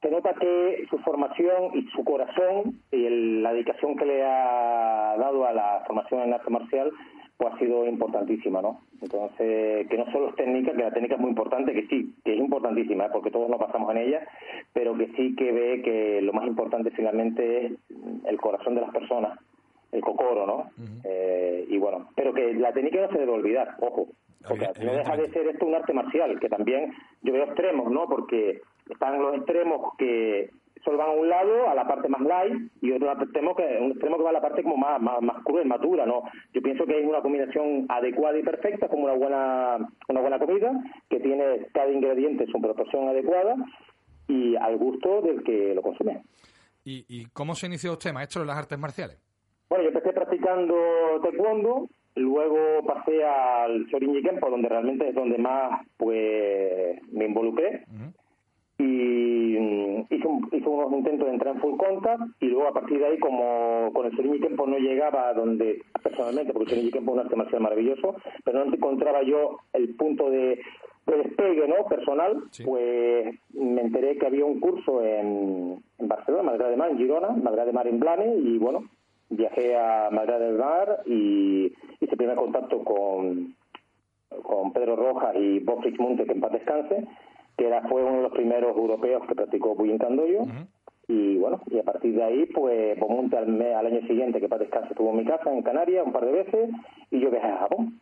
se nota que su formación y su corazón y la dedicación que le ha dado a la formación en arte marcial pues ha sido importantísima, ¿no? Entonces, que no solo es técnica, que la técnica es muy importante, que sí, que es importantísima, ¿eh? porque todos nos pasamos en ella, pero que sí que ve que lo más importante finalmente es el corazón de las personas, el cocoro, ¿no? eh, y bueno, pero que la técnica no se debe olvidar, ojo, porque no deja de ser esto un arte marcial, que también yo veo extremos, ¿no? Porque están los extremos que solo van a un lado, a la parte más light, y otro extremo que, un extremo que va a la parte como más, más, más cruel, madura, ¿no? Yo pienso que es una combinación adecuada y perfecta, como una buena, una buena comida, que tiene cada ingrediente su proporción adecuada y al gusto del que lo consume. ¿Y, y cómo se inició usted, maestro, en las artes marciales? Bueno, yo empecé practicando taekwondo, luego pasé al Shorinji Kempo, donde realmente es donde más pues me involucré y mm, hizo, unos intentos de entrar en full contact y luego a partir de ahí como con el Serini Kempo no llegaba a donde personalmente porque el Serini Kempo es un arte marcial maravilloso pero no encontraba yo el punto de, despegue no personal pues me enteré que había un curso en, en Barcelona Madrid de Mar en Girona Madrid de Mar en Blanes y bueno viajé a Madrid del Mar y hice primer contacto con con Pedro Rojas y Bob Fitzmunte que en paz descanse que era fue uno de los primeros europeos que practicó Bujinkandoyo. Y bueno, y a partir de ahí, pues Bomunte al, me- al año siguiente, que para descanso estuvo en mi casa en Canarias un par de veces, y yo viajé a Japón.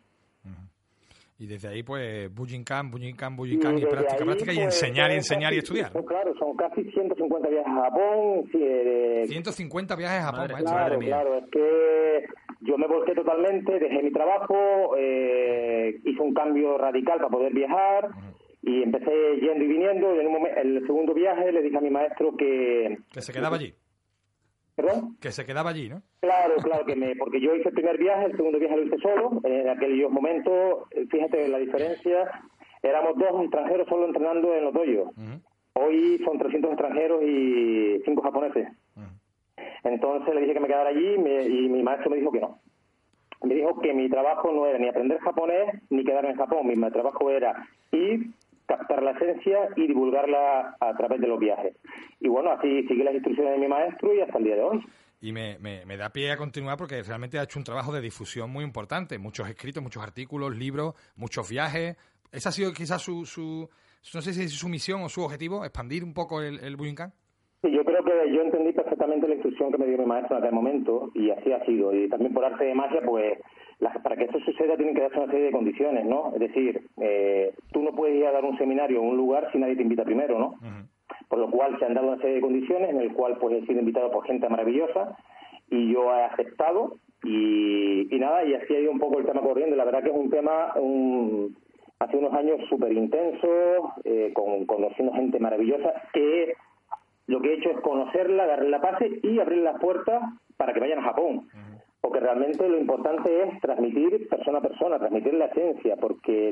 Y desde ahí, pues, Bujinkan, Bujinkan, Bujinkan, y, desde práctica, ahí, práctica, y pues, enseñar, y enseñar y casi- estudiar. son, claro, son casi 150 viajes a Japón. sí, eh, 150 viajes a Japón, Madre- maestro. madre Claro, mía. claro, es que yo me volqué totalmente, dejé mi trabajo, eh, hice un cambio radical para poder viajar y empecé yendo y viniendo. Y en un momen- el segundo viaje le dije a mi maestro que... Que se quedaba allí. ¿Perdón? Que se quedaba allí, ¿no? Claro, claro que me, porque yo hice el primer viaje, el segundo viaje lo hice solo. En aquellos momentos, fíjate la diferencia, éramos dos extranjeros solo entrenando en los doyos. Hoy son 300 extranjeros y 5 japoneses. Entonces le dije que me quedara allí me- y mi maestro me dijo que no. Me dijo que mi trabajo no era ni aprender japonés ni quedarme en Japón. Mi trabajo era ir, captar la esencia y divulgarla a través de los viajes. Y bueno, así seguí las instrucciones de mi maestro y hasta el día de hoy. Y me, me, me da pie a continuar porque realmente ha hecho un trabajo de difusión muy importante. Muchos escritos, muchos artículos, libros, muchos viajes. Esa ha sido quizás su, su no sé si es su misión o su objetivo, expandir un poco el, el Bujinkan. Sí, yo creo que yo entendí perfectamente la instrucción que me dio mi maestro en aquel momento y así ha sido. Y también por arte de magia, pues las- para que eso suceda tienen que darse una serie de condiciones, ¿no? Es decir, eh, tú no puedes ir a dar un seminario en un lugar si nadie te invita primero, ¿no? Por lo cual se han dado una serie de condiciones en el cual pues he sido invitado por gente maravillosa y yo he aceptado y, y nada, y así ha ido un poco el tema corriendo. La verdad que es un tema, un, hace unos años súper intenso, eh, con, conociendo gente maravillosa, que lo que he hecho es conocerla, darle la pase y abrir las puertas para que vayan a Japón. Porque realmente lo importante es transmitir persona a persona, transmitir la esencia, porque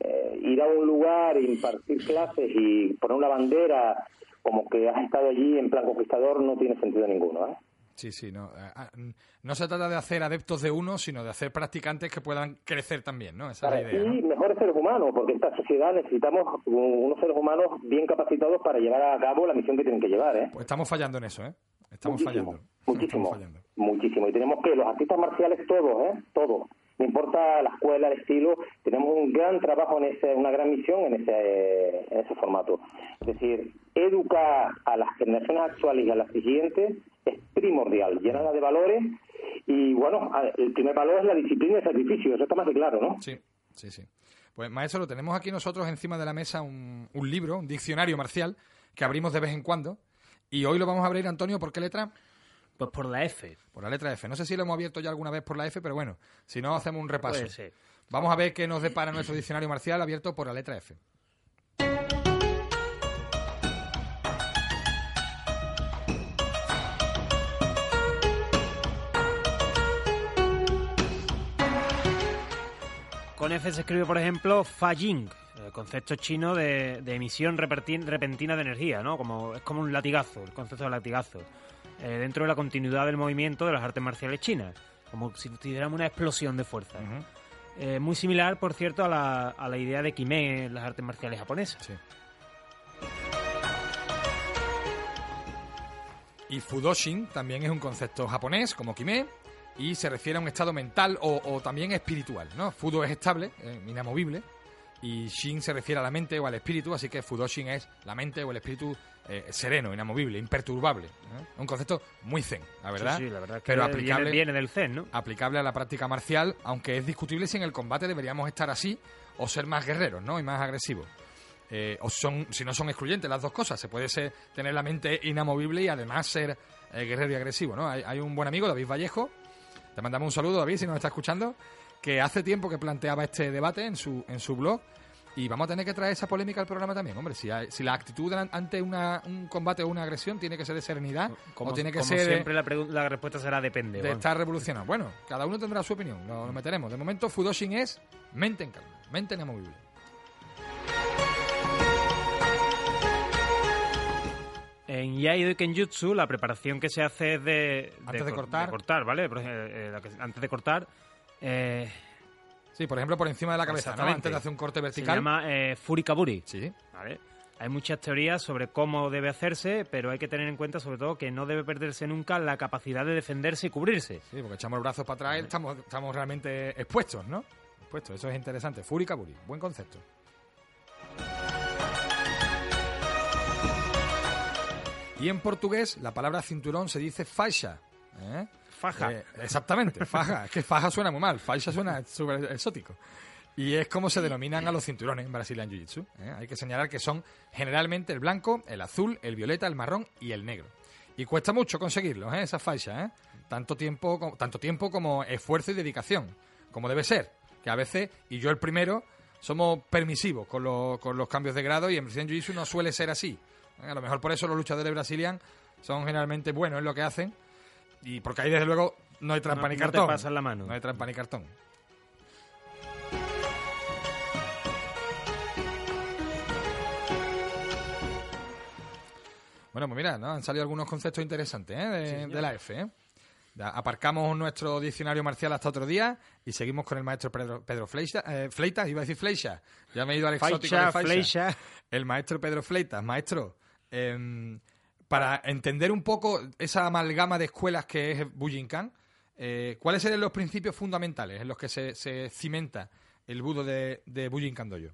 eh, ir a un lugar, impartir clases y poner una bandera como que has estado allí en plan conquistador no tiene sentido ninguno. ¿eh? Sí, sí, no. ah, ah, No se trata de hacer adeptos de uno, sino de hacer practicantes que puedan crecer también, ¿no? Esa es la idea. ¿no? Y mejores seres humanos, porque en esta sociedad necesitamos unos seres humanos bien capacitados para llevar a cabo la misión que tienen que llevar. ¿eh? Pues estamos fallando en eso, ¿eh? Estamos muchísimo, fallando. Muchísimo, Estamos fallando. muchísimo. Y tenemos que, los artistas marciales todos, ¿eh? Todos. No importa la escuela, el estilo, tenemos un gran trabajo en ese, una gran misión en ese, en ese formato. Es decir, educar a las generaciones actuales y a las siguientes es primordial, llenarla de valores y bueno, el primer valor es la disciplina y el sacrificio, eso está más que claro, ¿no? Sí, sí, sí. Pues maestro, lo tenemos aquí nosotros encima de la mesa un, un libro, un diccionario marcial, que abrimos de vez en cuando. Y hoy lo vamos a abrir, Antonio, ¿por qué letra? Pues por la F. Por la letra F. No sé si lo hemos abierto ya alguna vez por la F, pero bueno, si no, hacemos un repaso. Puede ser. Vamos a ver qué nos depara nuestro diccionario marcial abierto por la letra F. Con F se escribe, por ejemplo, Fa Jing, el concepto chino de, de emisión repentina de energía, ¿no? Como, es como un latigazo, el concepto de latigazo. Eh, dentro de la continuidad del movimiento de las artes marciales chinas, como si tuviéramos una explosión de fuerza. Eh, muy similar, por cierto, a la, a la idea de Kime en las artes marciales japonesas. Sí. Y Fudoshin también es un concepto japonés, como Kime, y se refiere a un estado mental o, o también espiritual, ¿no? Fudo es estable, eh, inamovible, y Shin se refiere a la mente o al espíritu, así que Fudoshin es la mente o el espíritu eh, sereno, inamovible, imperturbable. ¿no? Un concepto muy zen, la verdad, Sí, sí, la verdad es que pero viene- aplicable, viene del Zen, ¿no? aplicable a la práctica marcial, aunque es discutible si en el combate deberíamos estar así o ser más guerreros, ¿no? Y más agresivos. Eh, o son, si no son excluyentes las dos cosas, se puede ser, tener la mente inamovible y además ser eh, guerrero y agresivo, ¿no? Hay, hay un buen amigo, David Vallejo, te mandamos un saludo, David, si nos está escuchando, que hace tiempo que planteaba este debate en su, en su blog y vamos a tener que traer esa polémica al programa también, hombre. Si, hay- si la actitud an- ante una, un combate o una agresión tiene que ser de serenidad Como, o tiene que como ser de- siempre, la, la respuesta será depende. de Juan. estar revolucionado. Bueno, cada uno tendrá su opinión, lo, lo meteremos. De momento, Fudoshin es mente en calma, mente inamovible. En Yaido y Kenjutsu, la preparación que se hace es de... Antes de cor- cortar. cortar, ¿vale? Eh, antes de cortar... eh, Sí, por ejemplo, por encima de la cabeza, ¿no? Antes de hacer un corte se vertical. llama eh, Furikaburi. Sí, ¿vale? Hay muchas teorías sobre cómo debe hacerse, pero hay que tener en cuenta sobre todo que no debe perderse nunca la capacidad de defenderse y cubrirse. sí, porque echamos los brazos para atrás y estamos, estamos realmente expuestos, ¿no? Expuestos, eso es interesante. Furikaburi, buen concepto. Y en portugués la palabra cinturón se dice faixa. ¿eh? Faja. Eh, exactamente, faja. Es que faja suena muy mal, faixa suena súper exótico. Y es como se denominan a los cinturones en Brazilian Jiu-Jitsu. ¿eh? Hay que señalar que son generalmente el blanco, el azul, el violeta, el marrón y el negro. Y cuesta mucho conseguirlos, ¿eh? esas faixas. ¿eh? Tanto, tiempo, co- tanto tiempo como esfuerzo y dedicación, como debe ser. Que a veces, y yo el primero, somos permisivos con, los- con los cambios de grado y en Brazilian Jiu-Jitsu no suele ser así. A lo mejor por eso los luchadores brasilianos son generalmente buenos en lo que hacen y porque ahí desde luego no hay trampa No- ni no te cartón. pasan la mano. No hay trampa ni cartón. Bueno, pues mira, ¿no? han salido algunos conceptos interesantes ¿eh? de, de la F. ¿eh? Aparcamos nuestro diccionario marcial hasta otro día y seguimos con el maestro Pedro, Pedro Fleixa, eh, Fleitas, iba a decir Fleixa. Ya me he ido al exótico Faixa, de Faixa. Fleixa. El maestro Pedro Fleitas. Maestro, em, para entender un poco esa amalgama de escuelas que es Bujinkan, eh, ¿cuáles serían los principios fundamentales en los que se, se cimenta el budo de, de Bujinkan Dojo?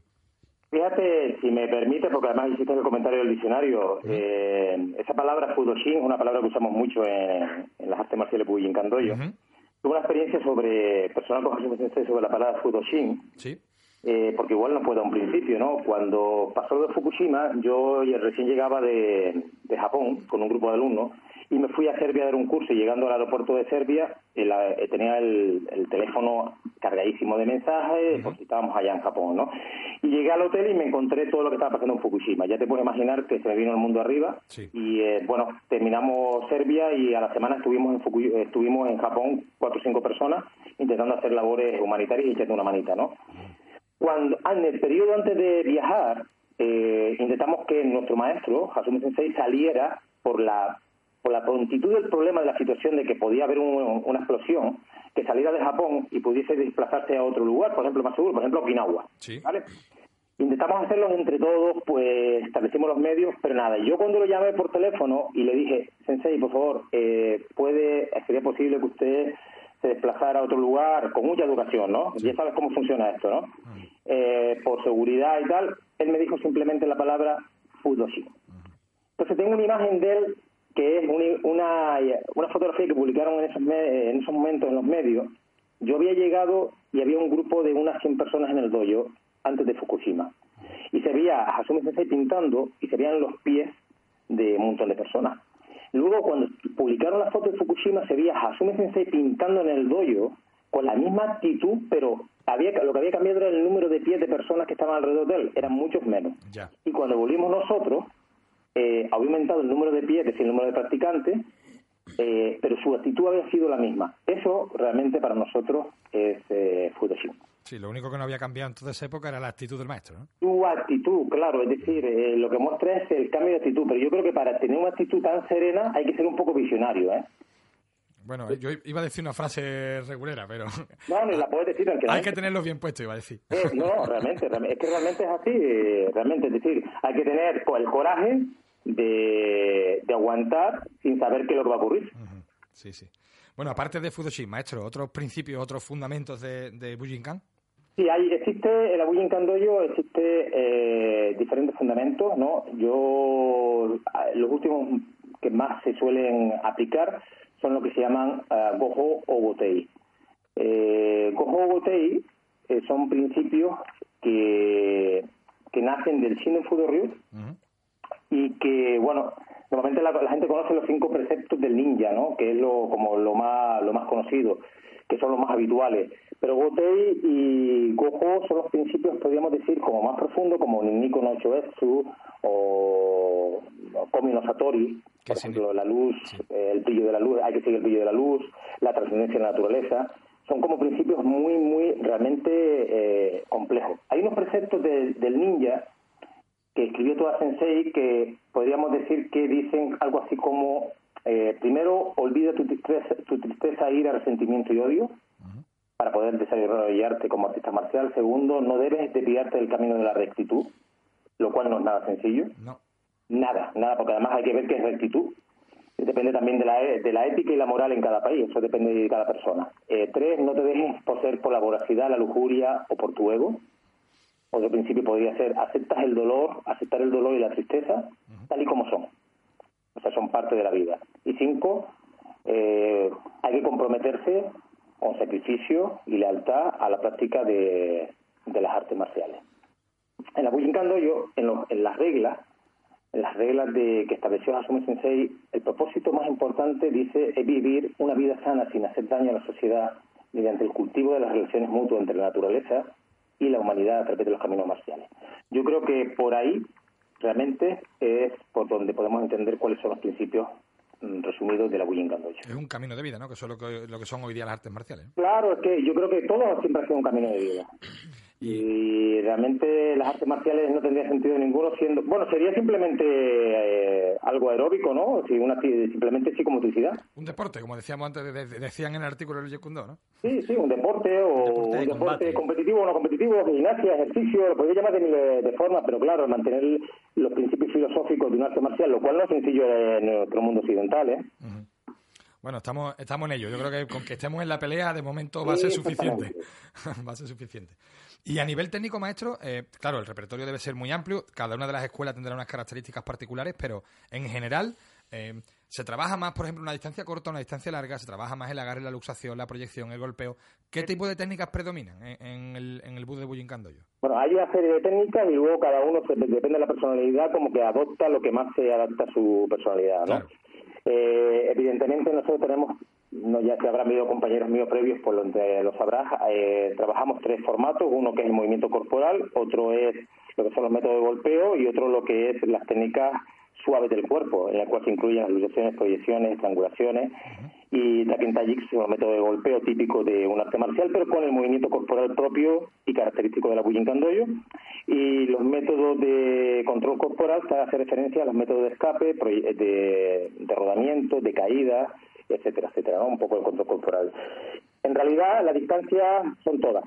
Fíjate, si me permite, porque además hiciste el comentario del diccionario, eh, esa palabra Fudoshin es una palabra que usamos mucho en, en las artes marciales Bujinkan. Ujú. Tuve una experiencia sobre, personal con sobre la palabra Fudoshin, Sí. Eh, porque igual no fue de un principio, ¿no? Cuando pasó lo de Fukushima, yo recién llegaba de, de Japón con un grupo de alumnos y me fui a Serbia a dar un curso y llegando al aeropuerto de Serbia eh, la- eh, tenía el, el teléfono cargadísimo de mensajes, porque estábamos allá en Japón, ¿no? Y llegué al hotel y me encontré todo lo que estaba pasando en Fukushima. Ya te puedes imaginar que se me vino el mundo arriba Sí. y eh, bueno, terminamos Serbia y a la semana estuvimos en Fukuy- estuvimos en Japón cuatro o cinco personas intentando hacer labores humanitarias y echando una manita, ¿no? Cuando, ah, en el periodo antes de viajar, eh, intentamos que nuestro maestro, Hasumi Sensei, saliera por la, por la prontitud del problema de la situación de que podía haber un- una explosión, que saliera de Japón y pudiese desplazarse a otro lugar, por ejemplo, más seguro, por ejemplo, Okinawa. Sí. ¿vale? Intentamos hacerlo entre todos, pues establecimos los medios, pero nada. Yo cuando lo llamé por teléfono y le dije, Sensei, por favor, eh, puede, sería posible que usted se desplazara a otro lugar con mucha educación, ¿no? Ya sabes cómo funciona esto, ¿no? Eh, por seguridad y tal, él me dijo simplemente la palabra Fudoshi. Entonces tengo una imagen de él que es una, una fotografía que publicaron en esos, en esos momentos en los medios. Yo había llegado y había un grupo de unas 100 personas en el dojo antes de Fukushima. Y se veía a Hasumi Sensei pintando y se veían los pies de un montón de personas. Luego, cuando publicaron la foto de Fukushima, se veía a Hasumi Sensei pintando en el dojo con la misma actitud, pero había lo que había cambiado era el número de pies de personas que estaban alrededor de él. Eran muchos menos. Ya. Y cuando volvimos nosotros, eh, había aumentado el número de pies, es decir, el número de practicantes, eh, pero su actitud había sido la misma. Eso realmente para nosotros es eh, Fudoshin. Sí, lo único que no había cambiado en toda esa época era la actitud del maestro, ¿no? Su actitud, claro, es decir, eh, lo que muestra es el cambio de actitud, pero yo creo que para tener una actitud tan serena hay que ser un poco visionario, ¿eh? Bueno, yo iba a decir una frase regulera, pero <laughs> No, ni la puedes decir hay que tenerlos bien puestos, iba a decir. Eh, no, <laughs> realmente, es que realmente es así, realmente, es decir, hay que tener pues, el coraje de, de aguantar sin saber qué es lo que va a ocurrir. Sí, sí. Bueno, aparte de Fudoshin, maestro, ¿otros principios, otros fundamentos de, de Bujinkan? Sí, hay, existe, en la Bujinkan Dojo existe eh, diferentes fundamentos, ¿no? Yo, los últimos que más se suelen aplicar son lo que se llaman ah, Goho o Gotei. Eh, Goho o Gotei eh, son principios que, que nacen del Shinden Fudo Ryu, Ujú. y que bueno normalmente la, la gente conoce los cinco preceptos del ninja no que es lo como lo más lo más conocido que son los más habituales pero Gotei y Gojo son los principios podríamos decir como más profundos como Ninniko no Choetsu o Komi no Satori por sí, ejemplo la luz el brillo de la luz hay que seguir el brillo de la luz la trascendencia de la naturaleza son como principios muy muy realmente eh, complejos. Hay unos preceptos de- del ninja que escribió Toda Sensei que podríamos decir que dicen algo así como eh, primero olvida tu tristeza, tu tristeza, ira, resentimiento y odio para poder desarrollarte como artista marcial. Segundo, no debes desviarte del camino de la rectitud, lo cual no es nada sencillo. No. Nada, nada, porque además hay que ver qué es rectitud. Depende también de la, e- de la ética y la moral en cada país, eso depende de cada persona. Eh, tres, no te dejes poseer por la voracidad, la lujuria o por tu ego. Otro principio podría ser, aceptas el dolor, aceptar el dolor y la tristeza tal y como son. o sea, son parte de la vida. Y cinco, eh, hay que comprometerse con sacrificio y lealtad a la práctica de, las artes marciales. En la yo en, en las reglas, en las reglas de, que estableció Hasume Sensei, el propósito más importante, dice, es vivir una vida sana sin hacer daño a la sociedad mediante el cultivo de las relaciones mutuas entre la naturaleza y la humanidad a través de los caminos marciales. Yo creo que por ahí realmente es por donde podemos entender cuáles son los principios resumidos de la Bujinkan Es un camino de vida, ¿no? Que eso es lo que, lo que son hoy día las artes marciales. Claro, es que yo creo que todo siempre ha sido un camino de vida. Y realmente las artes marciales no tendría sentido ninguno siendo... Bueno, sería simplemente eh, algo aeróbico, ¿no? Si una, simplemente psicomotricidad. Un deporte, como decíamos antes, decían en el artículo del Yekundo, ¿no? Sí, sí, un deporte o un deporte, competitivo o no competitivo, gimnasia, ejercicio, lo podría llamar de, de forma, pero claro, mantener los principios filosóficos de un arte marcial, lo cual no es sencillo en nuestro mundo occidental, ¿eh? Bueno, estamos, estamos en ello. Yo creo que con que estemos en la pelea, de momento va a ser suficiente. <laughs> va a ser suficiente. Y a nivel técnico, maestro, eh, claro, el repertorio debe ser muy amplio. Cada una de las escuelas tendrá unas características particulares, pero en general eh, se trabaja más, por ejemplo, una distancia corta, una distancia larga, se trabaja más el agarre, la luxación, la proyección, el golpeo. ¿Qué tipo de técnicas predominan en, el, en el bus de Bullincandoyo? Bueno, hay una serie de técnicas y luego cada uno, depende de la personalidad, como que adopta lo que más se adapta a su personalidad, ¿no? Eh, evidentemente nosotros tenemos, no ya se habrán visto compañeros míos previos por donde lo sabrás, eh, trabajamos tres formatos, uno que es el movimiento corporal, otro es lo que son los métodos de golpeo y otro lo que es las técnicas suaves del cuerpo, en la cual se incluyen las proyecciones, estrangulaciones y Taken Tajik es un método de golpeo típico de un arte marcial, pero con el movimiento corporal propio y característico de la Bujinkandoyo. Y los métodos de control corporal hacer referencia a los métodos de escape, de, de rodamiento, de caída, etcétera, etcétera, un poco el control corporal. En realidad, las distancias son todas.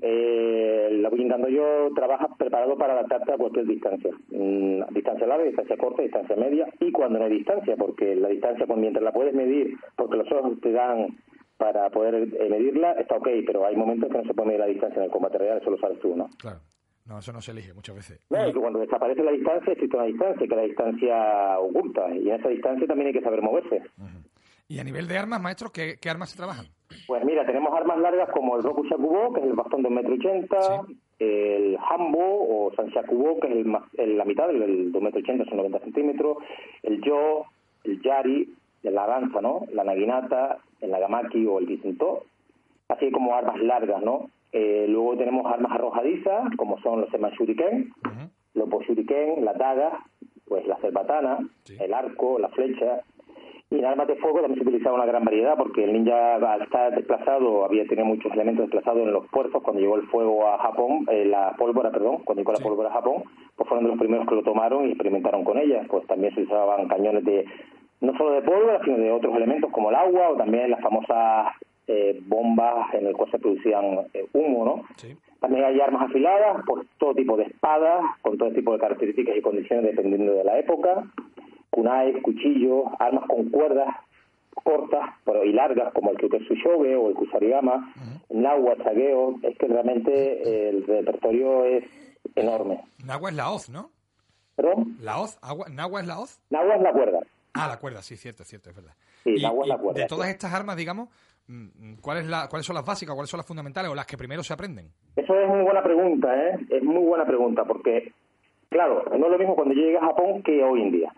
eh, la yo trabaja preparado para adaptarte a cualquier distancia. Mm, distancia larga, distancia corta, distancia media y cuando no hay distancia, porque la distancia, pues, mientras la puedes medir, porque los ojos te dan para poder eh, medirla, está ok, pero hay momentos que no se puede medir la distancia en el combate real, eso lo sabes tú, ¿no? Claro. No, eso no se elige muchas veces. No, que cuando desaparece la distancia existe una distancia, que la distancia oculta, y en esa distancia también hay que saber moverse. Y a nivel de armas, maestros, ¿qué, armas se trabajan? Pues mira, tenemos armas largas como el Roku Shakubo, que es el bastón de 1,80 m, el Hambo o Shakubo, que es el, la mitad del 2,80 m, son 90 centímetros, el Yo, el Yari, la lanza, ¿no? La Naginata, el Nagamaki o el Vicento, así como armas largas, ¿no? Eh, luego tenemos armas arrojadizas, como son los Sema Shuriken, los Boshuriken, la daga, pues la cerbatana, el arco, la flecha, y en armas de fuego también se utilizaba una gran variedad porque el ninja al estar desplazado había tenido muchos elementos desplazados en los puertos cuando llegó el fuego a Japón, eh, la pólvora, perdón, cuando llegó la pólvora a Japón, pues fueron de los primeros que lo tomaron y experimentaron con ella. Pues también se usaban cañones de no solo de pólvora, sino de otros elementos como el agua o también las famosas eh, bombas en el cual se producían eh, humo, ¿no? También hay armas afiladas, pues todo tipo de espadas, con todo tipo de características y condiciones dependiendo de la época kunai, cuchillos, armas con cuerdas cortas pero y largas como el Kyuketsu o el Kusarigama, uh Nagua, Chagueo, es que realmente el repertorio es enorme. Nagua es la hoz, ¿no? ¿Perdón? ¿La hoz? ¿Nagua es la hoz? Nagua es la cuerda. Ah, la cuerda, sí, cierto, cierto, es verdad. Sí, Nagua es la cuerda. De todas estas armas, digamos, mm, ¿cuál es la, ¿cuáles son las básicas, cuáles son las fundamentales o las que primero se aprenden? Eso es muy buena pregunta, ¿eh? Es muy buena pregunta porque, claro, no es lo mismo cuando llegues a Japón que hoy en día.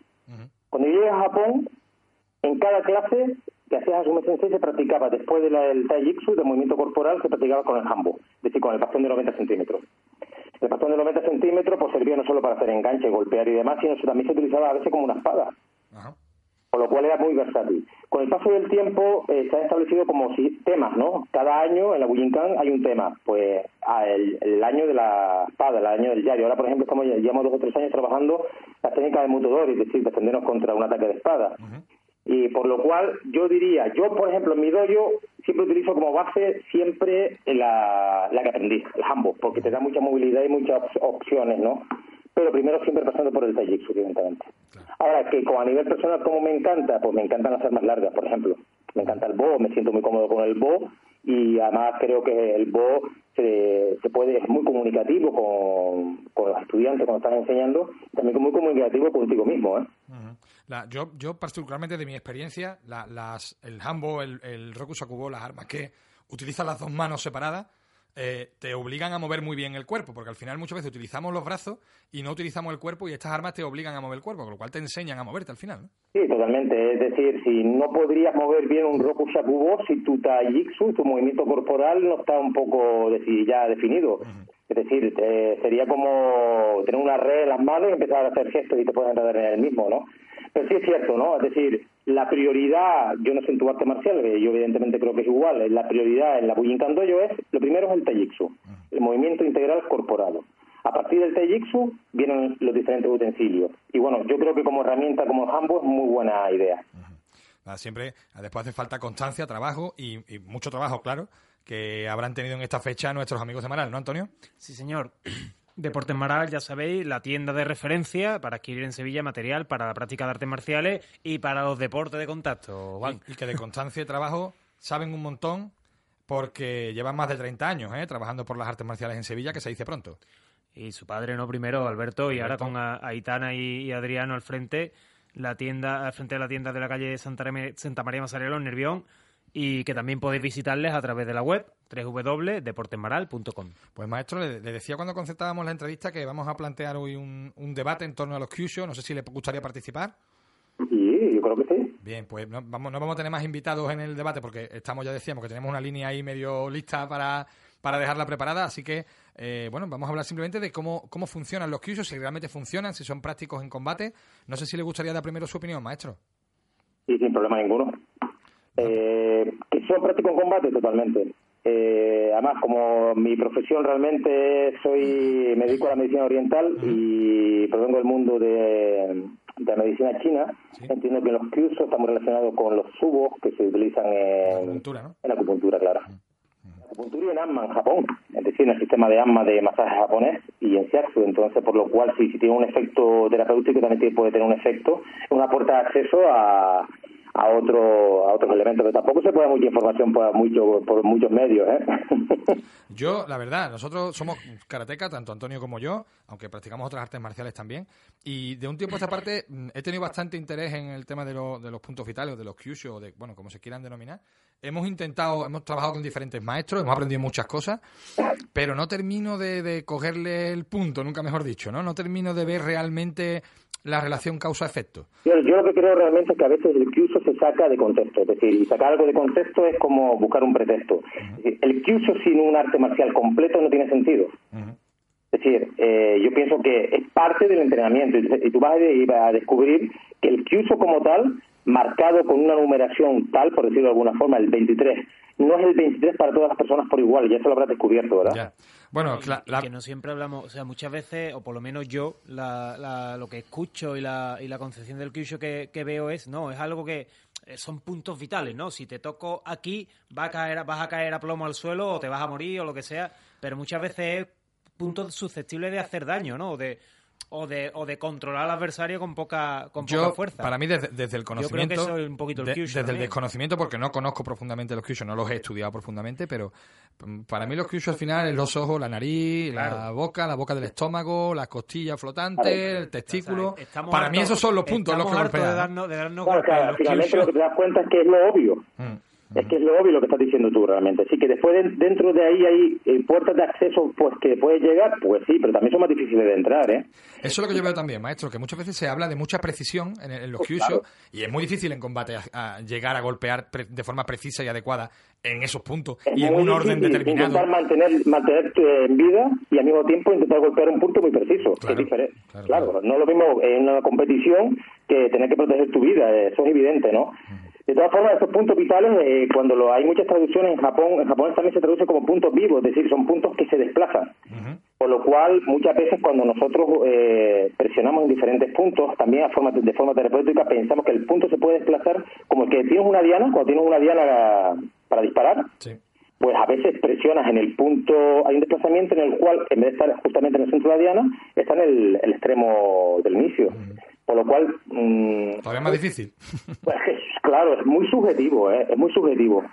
Cuando yo llegué a Japón, en cada clase que hacías Asume Sensei se practicaba, después del de Taijitsu, del movimiento corporal, se practicaba con el Hambo, es decir, con el bastón de 90 centímetros. El bastón de 90 centímetros pues servía no solo para hacer enganche, golpear y demás, sino que también se utilizaba a veces como una espada. Con lo cual era muy versátil. Con el paso del tiempo eh, se han establecido como temas, ¿no? Cada año en la Bujinkan hay un tema. Pues el, año de la espada, el año del diario. Ahora, por ejemplo, estamos llevamos dos o tres años trabajando la técnica de Mutodori, es decir, defendernos contra un ataque de espada. Y por lo cual yo diría, yo por ejemplo en mi dojo siempre utilizo como base siempre la, la que aprendí, el Hambo, porque te da mucha movilidad y muchas opciones, ¿no? Pero primero siempre pasando por el Taijitsu, evidentemente. Ahora, que como a nivel personal, como me encanta, pues me encantan las armas largas, por ejemplo. Me encanta el bo, me siento muy cómodo con el bo y además creo que el bo se, se puede es muy comunicativo con, con, los estudiantes cuando están enseñando, también muy comunicativo contigo mismo. ¿eh? yo, yo, particularmente de mi experiencia, las, el Hambo, el, el Roku Sakubo, las armas que utilizan las dos manos separadas, eh, te obligan a mover muy bien el cuerpo, porque al final muchas veces utilizamos los brazos y no utilizamos el cuerpo y estas armas te obligan a mover el cuerpo, con lo cual te enseñan a moverte al final. ¿no? Sí, totalmente. Es decir, si no podrías mover bien un Roku Shakubo si tu Taijitsu, tu movimiento corporal no está un poco ya definido. Es decir, eh, sería como tener una red en las manos y empezar a hacer gestos y te puedes entrar en el mismo, ¿no? Pero sí es cierto, ¿no? Es decir, la prioridad, yo no sé en tu arte marcial, yo evidentemente creo que es igual, la prioridad en la Dojo es, lo primero es el Taijitsu, el movimiento integral corporal. A partir del Taijitsu vienen los diferentes utensilios. Y bueno, yo creo que como herramienta, como el Hambo, es muy buena idea. Siempre, después hace falta constancia, trabajo y, y mucho trabajo, claro, que habrán tenido en esta fecha nuestros amigos de Maral, ¿no, Antonio? Sí, señor. Deportes Maral, ya sabéis, la tienda de referencia para adquirir en Sevilla material para la práctica de artes marciales y para los deportes de contacto. Y, que de constancia y trabajo saben un montón porque llevan más de 30 años ¿eh? trabajando por las artes marciales en Sevilla, que se dice pronto. Y su padre, ¿no? Primero, Alberto, y ahora con Aitana y, Adriano al frente, la tienda, al frente de la tienda de la calle Santa, Santa María Masarelo, en Nervión, y que también podéis visitarles a través de la web www.deportesmaral.com. Pues maestro, le, decía cuando concertábamos la entrevista que vamos a plantear hoy un, debate en torno a los Kyusho, no sé si le gustaría participar. Sí, yo creo que sí. Bien, pues no vamos, no vamos a tener más invitados en el debate porque estamos, ya decíamos, que tenemos una línea ahí medio lista para, para dejarla preparada, así que, eh, bueno, vamos a hablar simplemente de cómo, cómo funcionan los Kyusho, si realmente funcionan, si son prácticos en combate. No sé si le gustaría dar primero su opinión, maestro. Sí, sin problema ninguno. Eh, que son prácticos en combate totalmente. Eh, además, como mi profesión realmente soy, me dedico a la medicina oriental y provengo del mundo de, la medicina china, entiendo que los kyuso estamos relacionados con los subos que se utilizan en, la acupuntura, claro. En acupuntura y en Amma, en Japón, es decir, en el sistema de Amma de masaje japonés y en Shiatsu, entonces por lo cual si, si tiene un efecto terapéutico también puede tener un efecto, una puerta de acceso a, a otro a otros elementos pero tampoco se puede mucha información por mucho por muchos medios ¿eh? <laughs> yo la verdad nosotros somos karateca tanto Antonio como yo aunque practicamos otras artes marciales también. Y de un tiempo a esta parte mm, he tenido bastante interés en el tema de, de los puntos vitales de los kyushu de bueno como se quieran denominar. Hemos intentado hemos trabajado con diferentes maestros hemos aprendido muchas cosas pero no termino de, de cogerle el punto nunca mejor dicho no no termino de ver realmente la relación causa-efecto? Yo, lo que creo realmente es que a veces el Kyuso se saca de contexto, es decir, sacar algo de contexto es como buscar un pretexto. el Kyuso sin un arte marcial completo no tiene sentido. Es decir, eh, yo pienso que es parte del entrenamiento y tú vas a, descubrir que el Kyuso como tal, marcado con una numeración tal, por decirlo de alguna forma, el 23, no es el 23 para todas las personas por igual, ya eso lo habrás descubierto, ¿verdad? Bueno, que no siempre hablamos, o sea, muchas veces, o por lo menos yo, lo que escucho y la, y la concepción del Kyushu que, que veo es, no, es algo que eh, son puntos vitales, ¿no? Si te toco aquí, va a caer, vas a caer a plomo al suelo o te vas a morir o lo que sea, pero muchas veces es puntos susceptibles de hacer daño, ¿no? De, o de, o de controlar al adversario con poca, con poca fuerza. Para mí, desde, el conocimiento. Yo creo que un poquito el Desde el desconocimiento, porque no conozco profundamente los Kyushu, no los he estudiado profundamente, pero mm, para mí los Kyushu al final es los ojos, la nariz, la boca, la boca del estómago, las costillas flotantes, el testículo. para mí, esos son los puntos los que golpean. De darnos, de darnos claro, finalmente lo que te das cuenta es que es lo obvio. Mm. Es que es lo obvio lo que estás diciendo tú realmente. Sí, que después dentro de ahí hay eh, puertas de acceso pues que puedes llegar, pues sí, pero también son más difíciles de entrar, ¿eh? Eso es lo que yo veo también, maestro, que muchas veces se habla de mucha precisión en, los pues y es muy difícil en combate a, llegar a golpear de forma precisa y adecuada en esos puntos y en un orden determinado. Intentar mantener, mantenerte en vida y al mismo tiempo intentar golpear un punto muy preciso. Claro, es diferente. Claro, no es lo mismo en una competición que tener que proteger tu vida, eso es evidente, ¿no? De todas formas, esos puntos vitales, eh, cuando lo, hay muchas traducciones en Japón, en Japón también se traduce como puntos vivos, es decir, son puntos que se desplazan. Por lo cual, muchas veces cuando nosotros eh, presionamos en diferentes puntos, también a forma, de forma terapéutica, pensamos que el punto se puede desplazar como el que tienes una diana, cuando tienes una diana para disparar. Pues a veces presionas en el punto, hay un desplazamiento en el cual, en vez de estar justamente en el centro de la diana, está en el, extremo del inicio. Por lo cual... Mmm, Todavía más difícil. <laughs> Pues claro, es muy subjetivo, ¿eh? es muy subjetivo.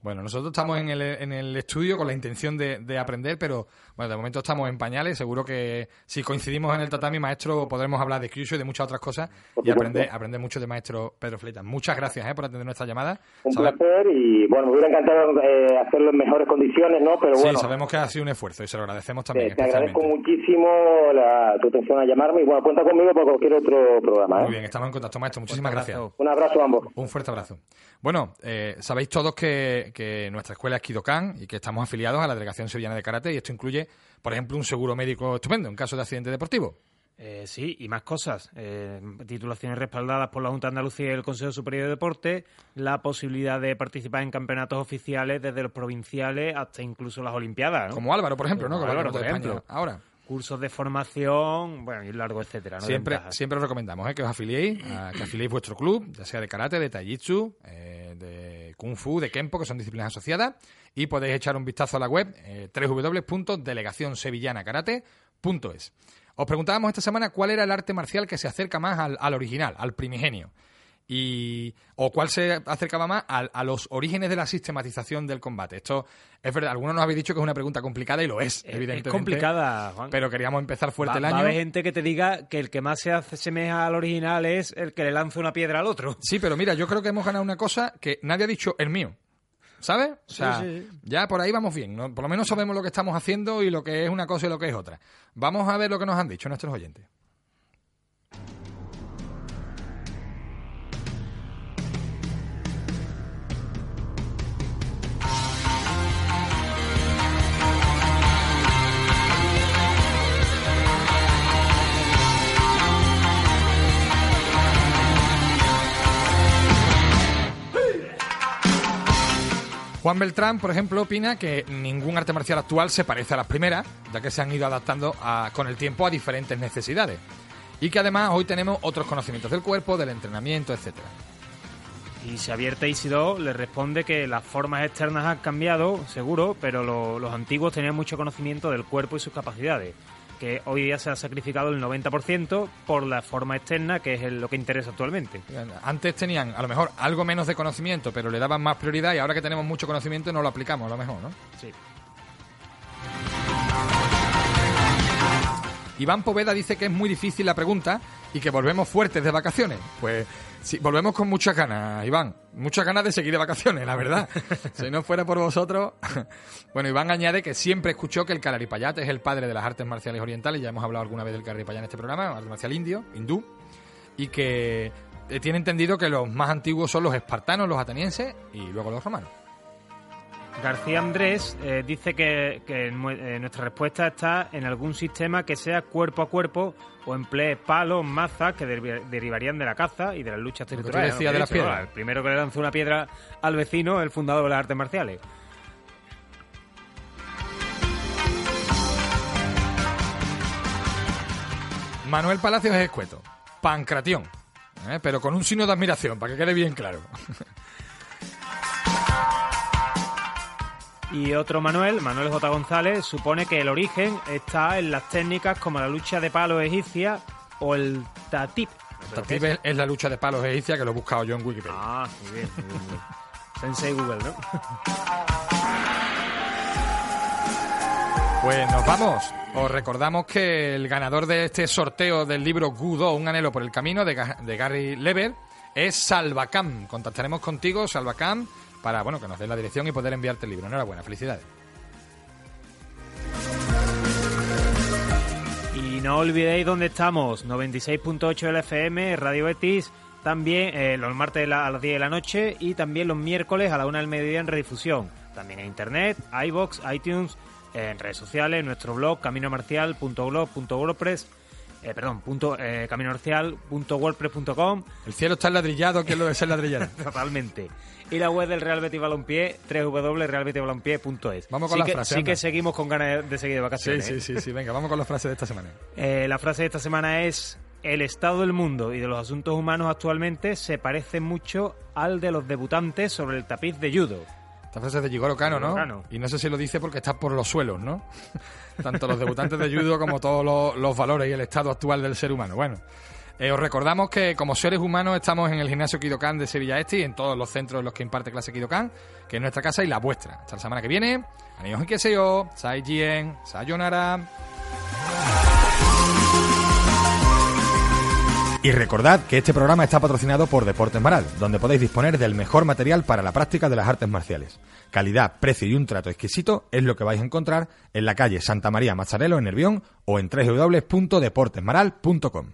Bueno, nosotros estamos en el, en el estudio con la intención de, de aprender, pero bueno, de momento estamos en pañales. Seguro que si coincidimos en el tatami, maestro, podremos hablar de Kyushu y de muchas otras cosas y aprender, aprender mucho de maestro Pedro Fleitas. Muchas gracias eh, por atender nuestra llamada. Un placer y bueno, me hubiera encantado eh, hacerlo en mejores condiciones, ¿no? Pero Sí, bueno, sabemos que ha sido un esfuerzo y se lo agradecemos también. te, te agradezco muchísimo la, tu atención a llamarme y bueno, cuenta conmigo para cualquier otro programa. ¿eh? Muy bien, estamos en contacto, maestro. Muchísimas Fuerte gracias. Un abrazo a ambos. Un fuerte abrazo. Bueno, eh, sabéis todos que, que nuestra escuela es Kidokan y que estamos afiliados a la Delegación Sevillana de Karate y esto incluye, por ejemplo, un seguro médico estupendo en caso de accidente deportivo. Eh, sí, y más cosas. Eh, titulaciones respaldadas por la Junta de Andalucía y el Consejo Superior de Deporte, la posibilidad de participar en campeonatos oficiales desde los provinciales hasta incluso las Olimpiadas. ¿no? Como Álvaro, por ejemplo, ¿no? Como Álvaro, por España ejemplo. Ahora, Cursos de formación, bueno, y largo, etcétera. ¿no? siempre, siempre os recomendamos ¿eh? que os afiliéis, a- que afiliéis vuestro club, ya sea de karate, de taijitsu, eh, de kung fu, de kempo, que son disciplinas asociadas, y podéis echar un vistazo a la web eh, www.delegacionsevillanakarate.es. Os preguntábamos esta semana cuál era el arte marcial que se acerca más al, al original, al primigenio. Y, o cuál se acercaba más a, los orígenes de la sistematización del combate. Esto es verdad, algunos nos habéis dicho que es una pregunta complicada y lo es, Es- es evidentemente. complicada, Juan. Pero queríamos empezar fuerte Va, el va a año. haber gente que te diga que el que más se hace semeja al original es el que le lanza una piedra al otro. Sí, pero mira, yo creo que hemos ganado una cosa que nadie ha dicho el mío. ¿Sabes? O sea, sí, sí. ya por ahí vamos bien. ¿no? Por lo menos sabemos lo que estamos haciendo y lo que es una cosa y lo que es otra. Vamos a ver lo que nos han dicho nuestros oyentes. Juan Beltrán, por ejemplo, opina que ningún arte marcial actual se parece a las primeras, ya que se han ido adaptando a- con el tiempo a diferentes necesidades. Y que además hoy tenemos otros conocimientos del cuerpo, del entrenamiento, etcétera. Y Xavier Teixido le responde que las formas externas han cambiado, seguro, pero lo- los antiguos tenían mucho conocimiento del cuerpo y sus capacidades, que hoy día se ha sacrificado el 90% por la forma externa, que es lo que interesa actualmente. Antes tenían a lo mejor algo menos de conocimiento, pero le daban más prioridad y ahora que tenemos mucho conocimiento no lo aplicamos a lo mejor, ¿no? Sí. Iván Poveda dice que es muy difícil la pregunta y que volvemos fuertes de vacaciones. Pues sí, volvemos con muchas ganas, Iván. Muchas ganas de seguir de vacaciones, la verdad. <laughs> si no fuera por vosotros. <laughs> bueno, Iván añade que siempre escuchó que el Kalaripayat es el padre de las artes marciales orientales. Ya hemos hablado alguna vez del Kalaripayat en este programa, arte marcial indio, hindú. Y que eh, tiene entendido que los más antiguos son los espartanos, los atenienses y luego los romanos. García Andrés eh, dice que, eh, nuestra respuesta está en algún sistema que sea cuerpo a cuerpo o emplee palos, mazas que deriva- derivarían de la caza y de las luchas territoriales. de las piedras. El primero que le lanzó una piedra al vecino, el fundador de las artes marciales. Manuel Palacios es escueto. Pancratión. ¿eh? Pero con un signo de admiración, para que quede bien claro. <laughs> Y otro Manuel, Manuel J. González, supone que el origen está en las técnicas como la lucha de palos egipcia o el tatip. Tatip es, es la lucha de palos egipcia que lo he buscado yo en Wikipedia. Ah, muy bien, muy bien, muy bien. Sensei Google, ¿no? <laughs> Pues nos vamos. Os recordamos que el ganador de este sorteo del libro Gudo, Un anhelo por el camino, de Gary Lever, es Salvacam. Contactaremos contigo, Salvacam, para bueno, que nos des la dirección y poder enviarte el libro. Enhorabuena, felicidades. Y no olvidéis dónde estamos, 96.8 del FM, Radio Betis, también eh, los martes a las 10 de la noche y también los miércoles a la 1 del mediodía en redifusión. También en internet, iBox, iTunes, en redes sociales, nuestro blog caminomarcial.blog.wordpress, eh, perdón, punto, eh, El cielo está enladrillado, que es lo de ser ladrillado. <laughs> Totalmente. Y la web del Real Betis Balompié, www.realbetisbalompié.es. Vamos con sí la que, frase, Sí anda. que seguimos con ganas de- seguir de Sí, vacaciones. sí, ¿eh? sí, sí. Venga, vamos con la frase de esta semana. Eh, la frase de esta semana es: El estado del mundo y de los asuntos humanos actualmente se parece mucho al de los debutantes sobre el tapiz de judo. Esta frase es de Gigoro Kano, ¿no? Y no sé si lo dice porque está por los suelos, ¿no? <laughs> Tanto los debutantes de judo como todos los, los valores y el estado actual del ser humano. Bueno, Eh, os recordamos que como seres humanos estamos en el gimnasio Kidokan de Sevilla Este y en todos los centros en los que imparte clase Kidokan, que es nuestra casa y la vuestra. Hasta la semana que viene. Anillos y que se yo, Sai Jien, Sayonara. Y recordad que este programa está patrocinado por Deportes Maral, donde podéis disponer del mejor material para la práctica de las artes marciales. Calidad, precio y un trato exquisito es lo que vais a encontrar en la calle Santa María Mazzarello en Nervión o en www.deportesmaral.com.